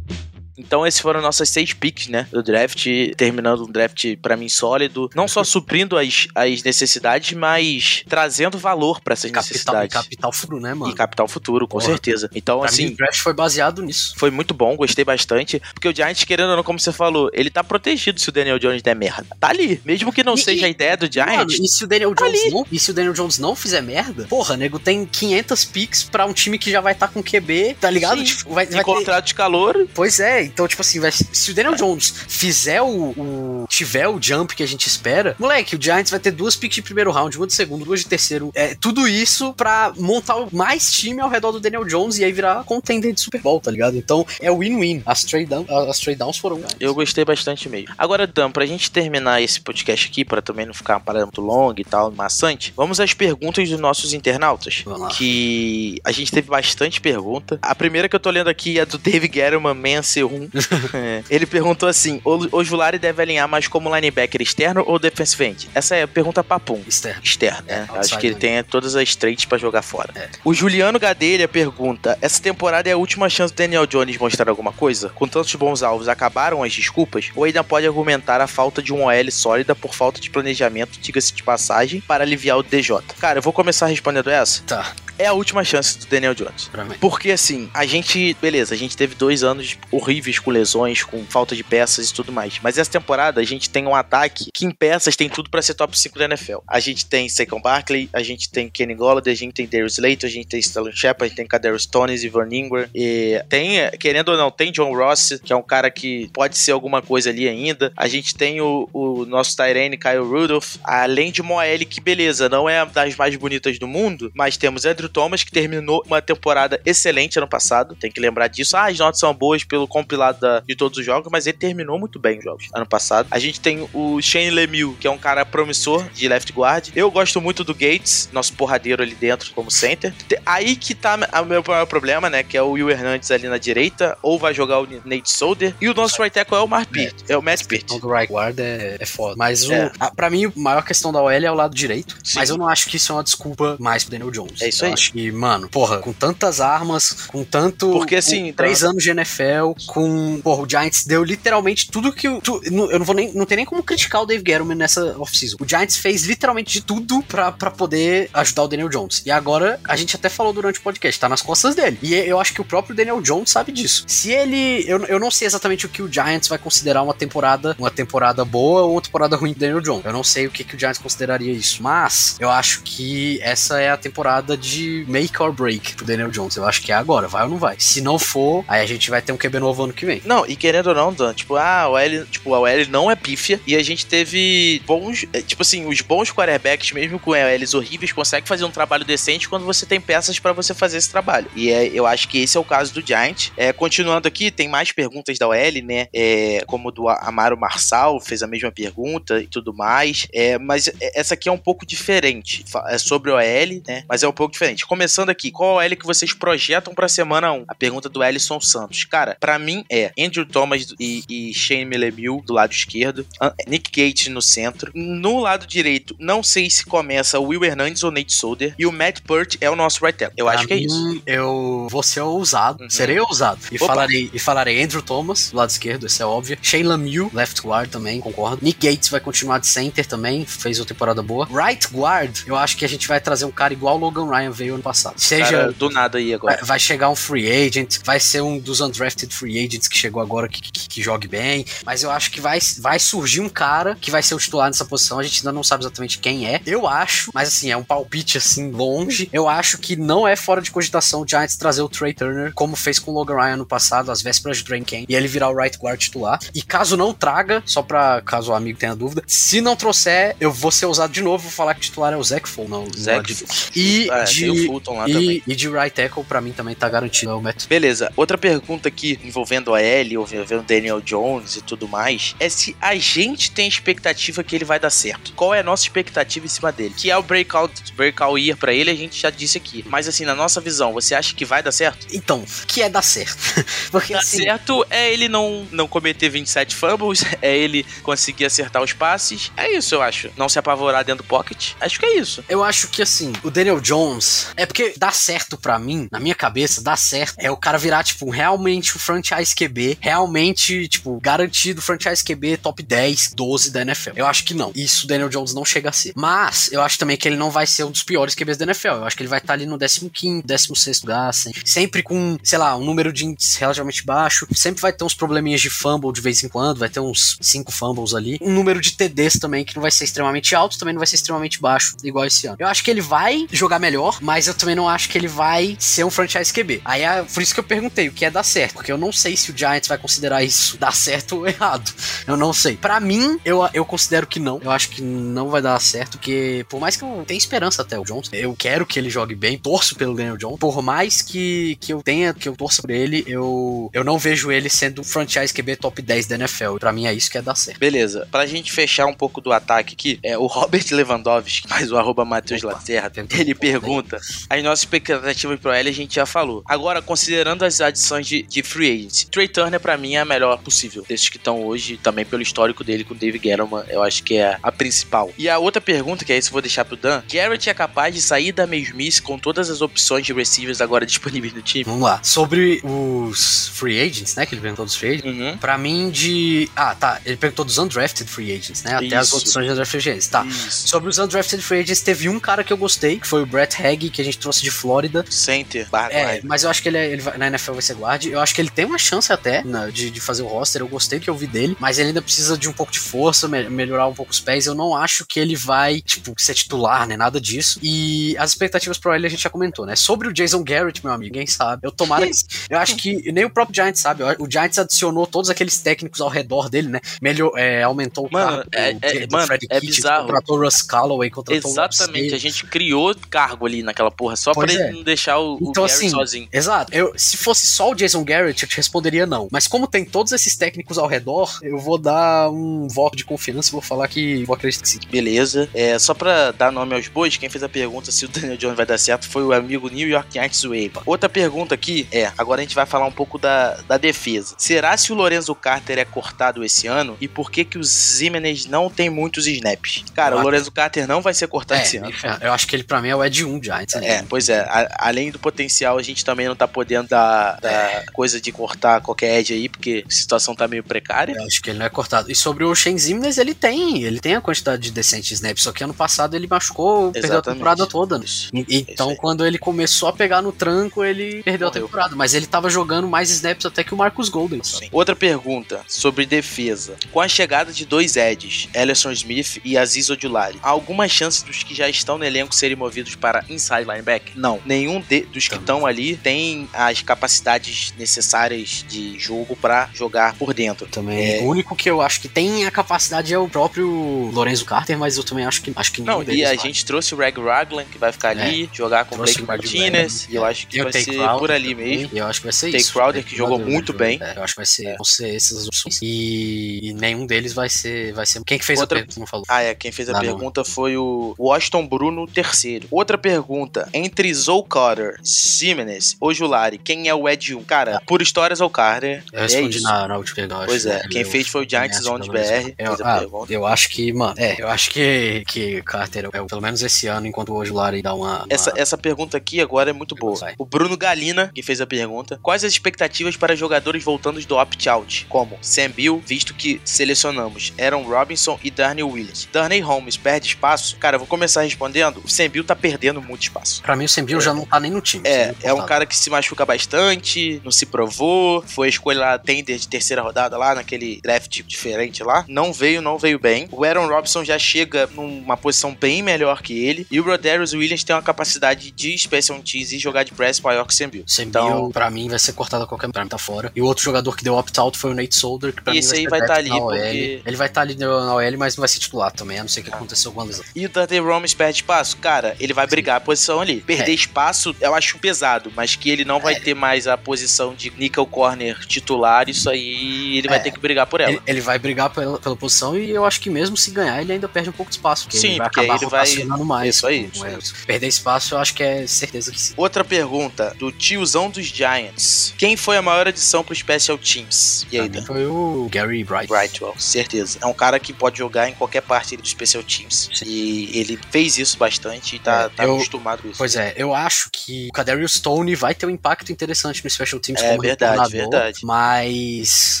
Então, esses foram nossas seis picks, né? Do draft, terminando um draft pra mim sólido. Não só suprindo as, as necessidades, mas trazendo valor pra essas Capital, necessidades. capital futuro, né, mano? E capital futuro, com Porra. certeza. Então, Pra assim, mim, o draft foi baseado nisso. foi muito bom, gostei bastante. Porque o Giants, querendo ou não, como você falou, ele tá protegido se o Daniel Jones der merda. Tá ali. Mesmo que não E- seja a ideia do Mano, Giants. e se o Daniel tá Jones ali. não, e se o Daniel Jones não fizer merda, porra, nego tem 500 picks pra um time que já vai estar com QB, tá ligado? Sim. Tipo, vai, vai ter- contrato de calor, Pois é, então, tipo assim, vai- se o Daniel Jones fizer o, o- tiver o jump que a gente espera, moleque, o Giants vai ter duas picks de primeiro round, uma de segundo, duas de terceiro. É, tudo isso pra montar mais time ao redor do Daniel Jones e aí virar contender de Super Bowl, tá ligado? Então, é win-win. As trade, down, as trade downs foram. eu gostei bastante mesmo. Agora, Dan, pra gente terminar esse podcast aqui, pra também não ficar uma parada muito longa e tal, maçante, vamos às perguntas dos nossos internautas. Vamos lá. Que a gente teve bastante pergunta. A primeira que eu tô lendo aqui é do Dave Guerrero Man C1. É. Ele perguntou assim: o, o Julari deve alinhar mais como linebacker externo ou defensive end? Essa é a pergunta papum. Externo. Externo, né? É, Acho que ele tem todas as traits pra jogar fora. É. O Juliano Gadelha pergunta: essa temporada é a última chance do Daniel Jones mostrar alguma coisa? Com tantos bons alvos, acabaram as desculpas? Ou ainda pode argumentar a falta de um OL sólida por falta de planejamento, diga-se de passagem, para aliviar o DJ? Cara, eu vou começar respondendo essa. Tá, É a última chance do Daniel Jones. Porque assim, a gente, beleza, a gente teve dois anos horríveis com lesões, com falta de peças e tudo mais. Mas essa temporada a gente tem um ataque que em peças tem tudo pra ser top 5 da NFL. A gente tem Saquon Barkley, a gente tem Kenny Golladay, a gente tem Darius Slayton, a gente tem Stellan Shepard, a gente tem Kadarius Stones, Ivan Ingram. E tem, querendo ou não, tem John Ross, que é um cara que pode ser alguma coisa ali ainda. A gente tem o, o nosso Tyrene, Kyle Rudolph. Além de OL que, beleza, não é das mais bonitas do mundo, mas temos Andrew Thomas, que terminou uma temporada excelente ano passado. Tem que lembrar disso. Ah, as notas são boas pelo compilado da- de todos os jogos, mas ele terminou muito bem os jogos ano passado. A gente tem o Shane Lemieux, que é um cara promissor de left guard. Eu gosto muito do Gates, nosso porradeiro ali dentro como center. Te- Aí que tá o meu maior problema, né? Que é o Will Hernandes ali na direita, ou vai jogar o Nate Solder. E o nosso right tackle é o Mark Peart, é o Matt Peart. questão do right guard é, é foda. Mas o, É. a, pra mim, a maior questão da OL é o lado direito. Sim. Mas eu não acho que isso é uma desculpa mais pro Daniel Jones. É isso eu aí. acho que, mano, porra, com tantas armas, com tanto. Porque, com assim, três tá- anos de NFL, com. Porra, o Giants deu literalmente tudo que. tu- eu não vou nem. Não tem nem como criticar o Dave Gettleman nessa offseason. O Giants fez literalmente de tudo pra, pra poder ajudar o Daniel Jones. E agora, a gente até falou durante o podcast, tá nas costas dele. E eu acho que o próprio Daniel Jones sabe disso. Se ele. Eu, eu não sei exatamente o que o Giants vai considerar uma temporada, uma temporada boa ou uma temporada ruim do Daniel Jones. Eu não sei o que, que o Giants consideraria isso. Mas eu acho que essa é a temporada de make or break pro Daniel Jones. Eu acho que é agora, vai ou não vai. Se não for, aí a gente vai ter um QB novo ano que vem. Não, e querendo ou não, Dan, tipo, ah, o L, tipo, a OL não é pífia e a gente teve bons, é, tipo assim, os bons quarterbacks, mesmo com OLs horríveis, conseguem fazer um trabalho decente quando você tem peças pra você fazer esse trabalho. E é, eu acho que esse é o caso do Giant. É, continuando aqui, tem mais perguntas da OL, né? É, como do Amaro Marçal, fez a mesma pergunta e tudo mais. É, mas essa aqui é um pouco diferente. É sobre OL, né? Mas é um pouco diferente. Começando aqui, qual OL que vocês projetam pra semana 1? A pergunta do Ellison Santos. Cara, pra mim é Andrew Thomas e, e Shane Lemieux do lado esquerdo, Nick Gates no centro. No lado direito, não sei se começa o Will Hernandes ou Nate Solder. E o Matt Pert é o nosso right tackle. Eu Pra acho que é isso. Eu vou ser ousado, Uhum. serei ousado. E Opa. falarei, e falarei Andrew Thomas, do lado esquerdo, esse é óbvio. Shayla Mew, left guard também, concordo. Nick Gates vai continuar de center também, fez uma temporada boa. Right guard, eu acho que a gente vai trazer um cara igual o Logan Ryan veio ano passado. Seja. Cara, do nada aí agora. Vai chegar um free agent, vai ser um dos undrafted free agents que chegou agora que, que, que jogue bem. Mas eu acho que vai, vai surgir um cara que vai ser o titular nessa posição. A gente ainda não sabe exatamente quem é. Eu acho, mas assim, é um palpite assim longe. Eu acho que não é fora de cogitação o Giants trazer o Trey Turner, como fez com o Logan Ryan no passado, às vésperas de Drain Kane, e ele virar o right guard titular. E caso não traga, só pra caso o amigo tenha dúvida, se não trouxer, eu vou ser usado de novo, vou falar que o titular é o Zach Full, não. Zach não- E É, de tem o Fulton lá também. E, e de right tackle, pra mim, também tá garantido é o Matt. Beleza, outra pergunta aqui envolvendo a Ellie, envolvendo o Daniel Jones e tudo mais, é se a gente tem expectativa que ele vai dar certo. Qual é a nossa expectativa em cima dele? Que é o breakout, breakout year pra ele, a gente já disse aqui. Mas assim, na nossa visão, você acha que vai dar certo? Então, que é dar certo. Porque Dar assim, certo é ele não, não cometer 27 fumbles, é ele conseguir acertar os passes. É isso, eu acho. Não se apavorar dentro do pocket. Acho que é isso. Eu acho que assim, o Daniel Jones é porque dá certo pra mim, na minha cabeça, dá certo. É o cara virar, tipo, realmente o franchise QB, realmente, tipo, garantido franchise QB top 10, 12 da NFL. Eu acho que não. Isso Daniel Jones não chega a ser. Mas eu acho também que ele não vai ser um dos piores QBs da NFL. Eu acho que ele vai estar ali no 15, 16 lugar, assim. Sempre com, sei lá, um número de índices relativamente baixo. Sempre vai ter uns probleminhas de fumble de vez em quando, vai ter uns 5 fumbles ali. Um número de TDs também que não vai ser extremamente alto, também não vai ser extremamente baixo, igual esse ano. Eu acho que ele vai jogar melhor, mas eu também não acho que ele vai ser um franchise QB. Aí é por isso que eu perguntei o que é dar certo, porque eu não sei se o Giants vai considerar isso dar certo ou errado. Eu não sei. Pra mim, eu, eu considero que não. Eu acho que não vai dar certo, porque por mais que eu tenha esperança até o Jones, eu quero que ele jogue bem, torço pelo Daniel Jones. Por mais que, que eu tenha, que eu torça por ele, eu, eu não vejo ele sendo um franchise QB top 10 da NFL. Pra mim é isso que é dar certo. Beleza. Pra gente fechar um pouco do ataque aqui, é o Robert Lewandowski, mais o arroba Matheus Lacerda, ele pergunta, as nossas expectativas pro L a gente já falou. Agora, considerando as adições de, de free agents, Trey Turner pra mim é a melhor possível, desses que estão hoje, também pelo histórico dele com o Dave Gettleman, eu acho que é a principal. E a outra pergunta, que é isso eu vou deixar pro Dan, Garrett é capaz de sair da May Smith com todas as opções de receivers agora disponíveis no time? Vamos lá. Sobre os free agents, né? Que ele perguntou dos free agents. Uhum. Pra mim, de. Ah, tá. Ele perguntou dos undrafted free agents, né? Até as Isso. opções de undrafted free agents. Tá. Isso. Sobre os undrafted free agents, teve um cara que eu gostei, que foi o Brett Hagg, que a gente trouxe de Flórida. Center, barra É, mas eu acho que ele, é- ele vai- na NFL vai ser guard. Eu acho que ele tem uma chance até né, de, de fazer o roster. Eu gostei do que eu vi dele, mas ele ainda precisa de um pouco de força, me- melhorar um pouco os pés. Eu não acho que ele vai, tipo, ser titular, né? Nada disso. E as expectativas pra ele a gente já comentou, né? Sobre o Jason Garrett, meu amigo, ninguém sabe. Eu tomara que. Eu acho que nem o próprio Giants sabe. O Giants adicionou todos aqueles técnicos ao redor dele, né? Melhor, é, aumentou o Mano, cargo é- é- do mano, Freddie é Kitchens, bizarro. Contratou o Russ Calloway, contratou o Exatamente, a gente criou cargo ali naquela porra só Pois pra é. ele não deixar o, o Então, Gary assim, sozinho. Exato. Eu, se fosse só o Jason Garrett, eu te responderia não. Mas como tem todos esses técnicos ao redor, eu vou dar um voto de confiança e vou falar que vou acreditar que sim. Beleza. É, só pra dar nome aos bois, quem fez a pergunta se o Daniel Jones vai dar certo foi o amigo New York Giants Wave. Outra pergunta aqui é, agora a gente vai falar um pouco da, da defesa. Será se o Lorenzo Carter é cortado esse ano? E por que que os Zimenez não tem muitos snaps? Cara, o acho- Lorenzo Carter não vai ser cortado É, esse ano. eu acho que ele pra mim é o Ed 1 Giants. É, pois é. A- além do potencial, a gente também não tá podendo dar, dar coisa de cortar qualquer edge aí, porque a situação tá meio precária. Eu acho que ele não é cortado. E sobre o Shane Zimnes, ele tem. Ele tem a quantidade de decente snaps. Só que ano passado ele machucou, perdeu a Exatamente. temporada toda. E- Então, quando ele começou a pegar no tranco, ele perdeu a Morreu. temporada. Mas ele tava jogando mais snaps até que o Marcus Golden. Outra pergunta sobre defesa. Com a chegada de dois Eds, Ellison Smith e Aziz Odulari, há alguma chance dos que já estão no elenco serem movidos para inside linebacker? Não. Nenhum de- dos que estão ali tem as capacidades necessárias de jogo para jogar por dentro. Também. É. O único que eu acho que tem a capacidade é o próprio Lorenzo Carter, mas eu também acho que acho que Não, e a vai. gente trouxe o Reg Ragland, que vai ficar ali, jogar com o Trouxe Blake o Reggie Martinez, Ragland, e eu é. acho que vai ser Crowder por ali também, mesmo. e Eu acho que vai ser Tay isso. Crowder, que jogou muito vai- bem. é, eu acho que vai ser, É. vão ser essas opções. E, e nenhum deles vai ser, vai ser. Quem que fez Outra- a pergunta? Não falou. Ah, é, quem fez a Ah, pergunta foi o Washington Bruno terceiro. Outra pergunta, entre Zou Carter, Siemens ou Julari, quem é o Ed 1? Cara, por histórias ou Carter, Eu é respondi isso. na, na última pergunta. Pois é, quem fez foi o Giants Zones BR, Eu, ah, eu acho que, mano, é, eu acho que, que Carter, é, pelo menos esse ano, enquanto hoje o Larry dá uma. uma- Essa, essa pergunta aqui agora é muito boa. O Bruno Galina, que fez a pergunta. Quais as expectativas para jogadores voltando do opt-out? Como Sam Bill, visto que selecionamos Aaron Robinson e Darnell Williams. Darnay Holmes perde espaço? Cara, eu vou começar respondendo. O Sam Bill tá perdendo muito espaço. Pra mim, o Sembil já não tá nem no time. É, Sembil é um cara que se machuca bastante, não se provou, foi a escolha lá, tender de terceira rodada lá, naquele draft diferente lá. Não veio, não veio bem. O Aaron Robinson já chega numa posição bem melhor que ele. E o Rodarius Williams tem uma capacidade de special teams e jogar de press maior que o. Sembil, Então, pra mim, vai ser cortado a qualquer momento. Pra mim, tá fora. E o outro jogador que deu opt-out foi o Nate Solder, que pra E mim esse vai aí ser vai depth tá ali, porque- Ele vai estar ali na OL, mas não vai ser titular também, a não ser que aconteceu alguma lesão. E o Dante Romes perde espaço? Cara, ele vai brigar a posição ali. Perder É. espaço, eu acho pesado, mas que ele não vai ter mais a posição de nickel corner titular, isso aí ele vai É. ter que brigar por ela. Ele, ele vai brigar pela, pela posição e eu acho que mesmo se ganhar, ele ainda perde um pouco de espaço. Porque Sim, ele vai porque acabar ele vai- mais. Isso aí, com isso. Perder espaço, eu acho que é certeza que sim. Outra pergunta, do tiozão dos Giants. Quem foi a maior adição pro Special Teams? E aí, Dan? Foi o Gary Bright. Brightwell, certeza. É um cara que pode jogar em qualquer parte do Special Teams. E ele fez isso bastante e tá, É, tá eu- acostumado com isso. Pois é, eu acho que o Kadarius Stone vai ter um impacto interessante no Special Teams É como verdade, verdade. mas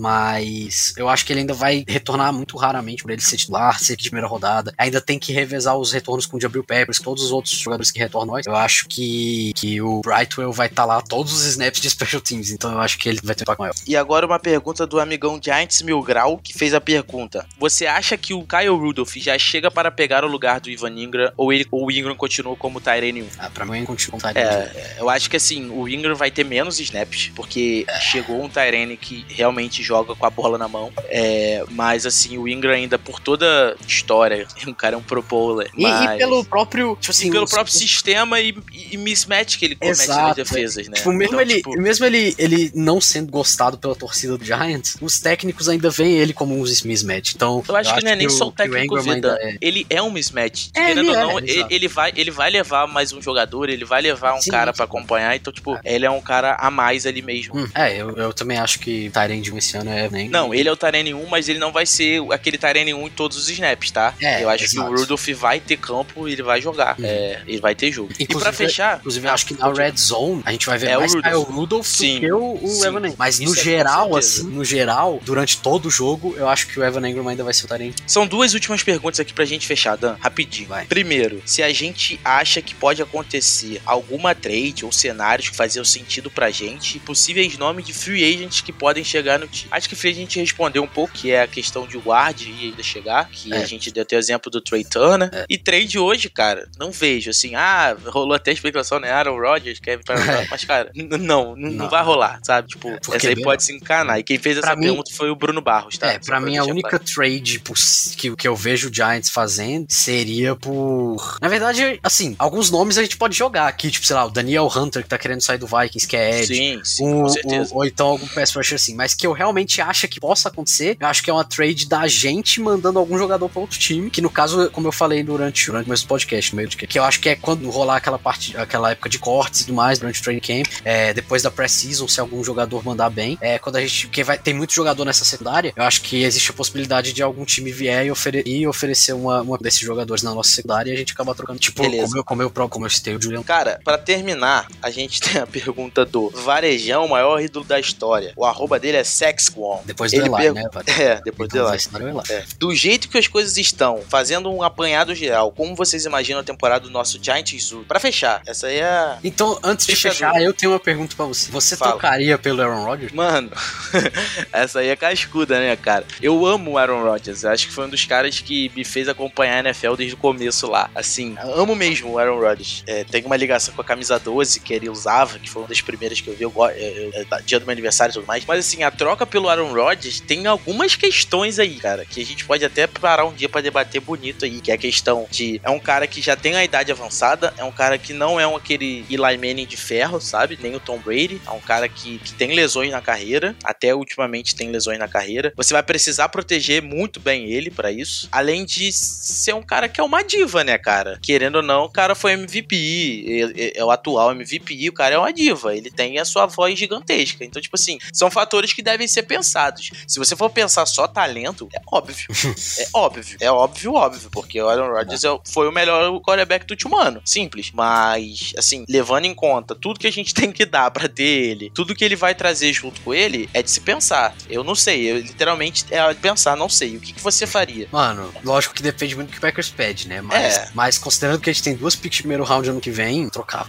mas eu acho que ele ainda vai retornar muito raramente por ele ser titular, ser de primeira rodada. Ainda tem que revezar os retornos com o Jabril Peppers, todos os outros jogadores que retornam. Eu acho que, que o Brightwell vai estar lá todos os snaps de Special Teams, então eu acho que ele vai ter um impacto maior. E agora uma pergunta do amigão Giants Mil Grau, que fez a pergunta. Você acha que o Kyle Rudolph já chega para pegar o lugar do Ivan Ingram ou, ele, ou o Ingram continua como Tyrene 1? Ah, pra mim, continua com o É, eu acho que assim, o Ingram vai ter menos snaps, porque chegou um Tyrene que realmente joga com a bola na mão. É, mas assim, o Ingram ainda, por toda história, o cara é um pro bowler. E, mas... e pelo próprio, tipo assim, e pelo próprio sistema e, e mismatch que ele comete nas Exato, defesas, né? Tipo, mesmo, Então, ele, tipo, mesmo ele, ele não sendo gostado pela torcida do Giants, os técnicos ainda veem ele como um mismatch. Então, Eu acho que não é nem só o técnico Vida. ainda é- Ele é um mismatch. É, Querendo ele ou é, não, ele, exato. ele vai, ele vai levar mais um jogador, ele vai levar um Sim, cara pra acompanhar. Então, tipo, ele é um cara a mais ali mesmo. Hum, é, eu, eu também acho que Tyrande esse ano é nem. Não, ele é o Tyrene 1, mas ele não vai ser aquele Tyrene 1 em todos os snaps, tá? É, eu acho exato. que o Rudolph vai ter campo e ele vai jogar. Uhum. É, ele vai ter jogo. e Inclusive- pra fechar. Inclusive, eu acho que na Red Zone a gente vai ver É o mais Rudolph. Kyle Rudolph Sim, do que o, o. Evan Engram. Mas no é geral, assim, no geral, durante todo o jogo, eu acho que o Evan Engram ainda vai ser o Tyrande. São duas últimas perguntas aqui pra gente fechar, Dan. Rapidinho. Vai. Primeiro, se a gente acha que pode acontecer alguma trade ou cenários que faziam sentido pra gente e possíveis nomes de free agents que podem chegar no time. Acho que free agent respondeu um pouco, que é a questão de guard e ainda chegar, que É. a gente deu até o exemplo do Trey Turner. E trade hoje, cara, não vejo. Assim, ah, rolou até a especulação, né? Aaron Rodgers, Kevin Paraná, mas, cara, não, não, não Não. vai rolar, sabe? Tipo, Porque essa aí bem- pode se encanar. E quem fez Pra essa mim- pergunta foi o Bruno Barros, tá? É, Só pra mim a única trade poss- que, que eu vejo o Giants fazendo seria por. Na verdade, assim, alguns nomes a gente pode jogar aqui, tipo, sei lá, o Daniel Hunter que tá querendo sair do Vikings, que é Ed. Sim, sim, Um- com certeza. ou então algum pass rusher assim, mas que eu realmente acho que possa acontecer, eu acho que é uma trade da gente mandando algum jogador pra outro time, que no caso, como eu falei durante, durante o meu podcast, no meio de que, que eu acho que é quando rolar aquela parte, aquela época de cortes e tudo mais, durante o training camp, é, depois da pré-season, se algum jogador mandar bem, é, quando a gente, porque vai, tem muito jogador nessa secundária, eu acho que existe a possibilidade de algum time vier e, ofere- e oferecer uma, uma desses jogadores na nossa secundária e a gente acaba trocando, tipo, Beleza. como eu, como eu, como eu citei o Julian Cara, pra terminar, a gente tem a pergunta do Varejão, maior ídolo da história. O arroba dele é Sexquon. depois do Ele Eli, né? É, depois Então, do vai Eli. ensinar o Eli. É. Do jeito que as coisas estão, fazendo um apanhado geral, como vocês imaginam a temporada do nosso Giants Zoo? Pra fechar, essa aí é a... Então, antes de Fechador. fechar, eu tenho uma pergunta pra você. Você Fala. trocaria pelo Aaron Rodgers? Mano, essa aí é cascuda, né, cara? Eu amo o Aaron Rodgers. Acho que foi um dos caras que me fez acompanhar a NFL desde o começo lá. Assim, amo mesmo o Aaron Rodgers. É, tem uma ligação com a camisa 12 que ele usava, que foi uma das primeiras que eu vi. Eu, go- é, é, é, dia do meu aniversário e tudo mais. Mas assim, a troca pelo Aaron Rodgers tem algumas questões aí, cara, que a gente pode até parar um dia pra debater bonito aí. Que é a questão de. É um cara que já tem a idade avançada, é um cara que não é um aquele Eli Manning de ferro, sabe? Nem o Tom Brady. É um cara que, que tem lesões na carreira, até ultimamente tem lesões na carreira. Você vai precisar proteger muito bem ele pra isso. Além de ser um cara que é uma diva, né, cara? Querendo ou não, o cara foi MVP, é, é- é o atual MVP, o cara é uma diva. Ele tem a sua voz gigantesca. Então, tipo assim, são fatores que devem ser pensados. Se você for pensar só talento, é óbvio. é óbvio. É óbvio, óbvio. Porque o Aaron Rodgers é foi o melhor quarterback do último ano. Simples. Mas, assim, levando em conta tudo que a gente tem que dar pra ter ele, tudo que ele vai trazer junto com ele, é de se pensar. Eu não sei. Eu literalmente é de pensar, não sei. O que, que você faria? Mano, lógico que depende muito do que o Packers pede, né? Mas, É. mas considerando que a gente tem duas picks de primeiro round ano que vem, trocava.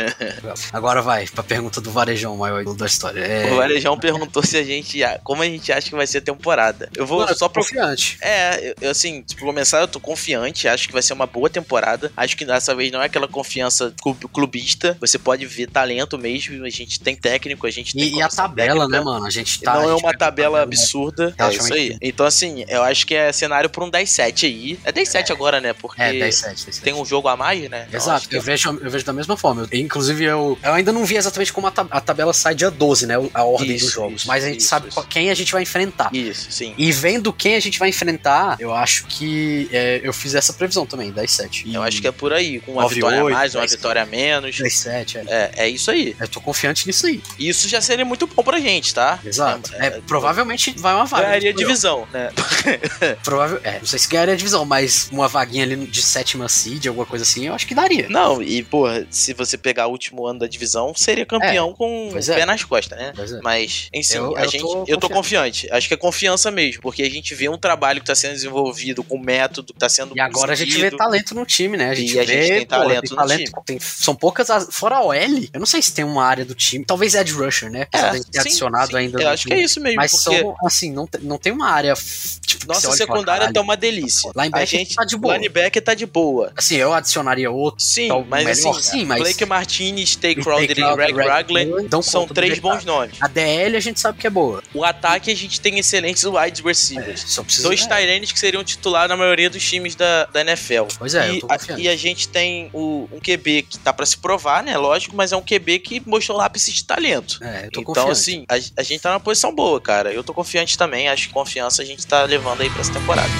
Agora vai, pra pergunta do Varejão, maior da história. É, O Varejão perguntou se a gente. Como a gente acha que vai ser a temporada. Eu vou Mano, só pro. confiante. É, eu, assim, pra começar, eu tô confiante, acho que vai ser uma boa temporada. Acho que dessa vez não é aquela confiança club- clubista. Você pode ver talento mesmo, a gente tem técnico, a gente tem E, e a tabela, técnica. né, mano? A gente tá. não é gente uma pega tabela absurda. É isso aí. Então, assim, eu acho que é cenário pra um 10-7 aí. É 10-7 agora, né? Porque É, 10 7 10 tem um jogo a mais, né? Exato, eu vejo, eu vejo da mesma forma. Eu- inclusive, eu, eu ainda não vi exatamente como a, tab- a tabela sai dia 12, né? A ordem Isso, dos jogos. isso, mas a gente isso, sabe quem a gente vai enfrentar. Isso, sim. E vendo quem a gente vai enfrentar, eu acho que é, eu fiz essa previsão também, 10-7. Eu acho que é por aí, com uma 9, vitória a 8, mais, uma 10. vitória a menos. 10-7, é. É, é isso aí. Eu tô confiante nisso aí. Isso já seria muito bom pra gente, tá? Exato. É, É, provavelmente vai uma vaga. Ganharia divisão, né? Provável, é, não sei se ganharia divisão, mas uma vaguinha ali de sétima seed, alguma coisa assim, eu acho que daria. Não, e, porra, se você pegar o último ano da divisão, seria campeão com o é. pé nas costas, né? Pois é. Mas, si, Eu- a eu gente, tô eu tô confiante. Acho que é confiança mesmo, porque a gente vê um trabalho que tá sendo desenvolvido com método, que tá sendo E agora a gente vê talento no time, né? A gente E a vê, gente tem pô, talento no time. tem- são poucas. as- Fora a OL, eu não sei se tem uma área do time. Talvez Ed Rusher, né? É, tem que ter sim, adicionado sim, ainda. Eu acho que é time. isso mesmo, Mas porque são, assim, não, tem- não tem uma área. Tipo, nossa secundária tá uma delícia. Linebacker a gente, tá de boa. Linebacker tá de boa. Assim, eu adicionaria outro. Sim, mas melhor, assim, sim, mas- Blake Martinez, Tay Crowder e Greg Ragland são três bons nomes. A DL a gente sabe que é boa. O ataque a gente tem excelentes wide receivers. Só precisa. Dois é, Tyrannies que seriam titular na maioria dos times da, da NFL. Pois é, e, eu tô a, e a gente tem o, um QB que tá pra se provar, né? Lógico, mas é um QB que mostrou lápis de talento. É, eu tô Então, confiante. assim, a, a gente tá numa posição boa, cara. Eu tô confiante também. Acho que confiança a gente tá levando aí pra essa temporada.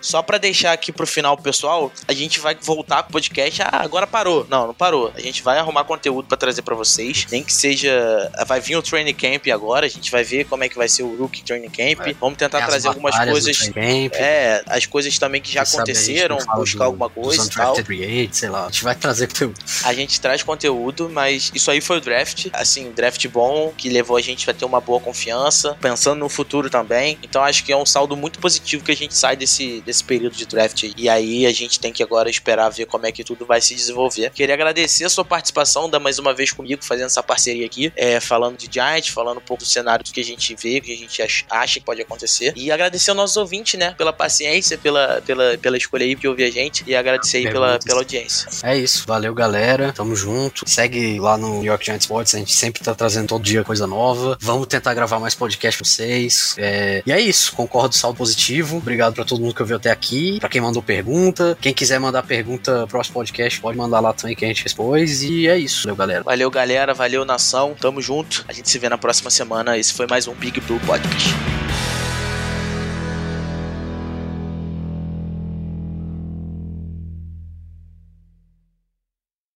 Só pra deixar aqui pro final, pessoal, a gente vai voltar com o podcast. Ah, agora parou. Não, não parou. A gente vai arrumar conteúdo pra trazer pra vocês. Nem que seja. Vai vir o training camp agora. A gente vai ver como é que vai ser o rookie training camp. É. Vamos tentar Tem trazer algumas coisas. É, as coisas também que já aconteceram, buscar do- alguma coisa e tal. agents, sei lá. A gente vai trazer conteúdo. A gente traz conteúdo, mas isso aí foi o draft. Assim, um draft bom, que levou a gente a ter uma boa confiança, pensando no futuro também. Então acho que é um saldo muito positivo que a gente sai desse, desse período de draft. E aí a gente tem que agora esperar ver como é que tudo vai se desenvolver. Queria agradecer a sua participação, dar mais uma vez comigo, fazendo essa parceria aqui, é, falando de Giants, falando um pouco do cenário do que a gente vê, que a gente ach- acha que pode acontecer. E agradecer aos nossos ouvintes, né, pela paciência, pela, pela, pela escolha aí de ouvir a gente. E agradecer aí pela, pela audiência. É isso. Valeu, galera. Tamo junto. Segue lá no New York Giants Sports. A gente sempre tá trazendo todo dia coisa nova. Vamos tentar gravar mais podcast pra vocês. É, E é isso. Concordo, saldo positivo. Obrigado pra todo mundo que ouviu até aqui. Pra quem mandou pergunta. Quem quiser mandar pergunta pro próximo podcast, pode mandar lá também que a gente responde. E é isso. Valeu, galera. Valeu, galera. Valeu, nação. Tamo junto. A gente se vê na próxima semana. Esse foi mais um Big Blue Podcast.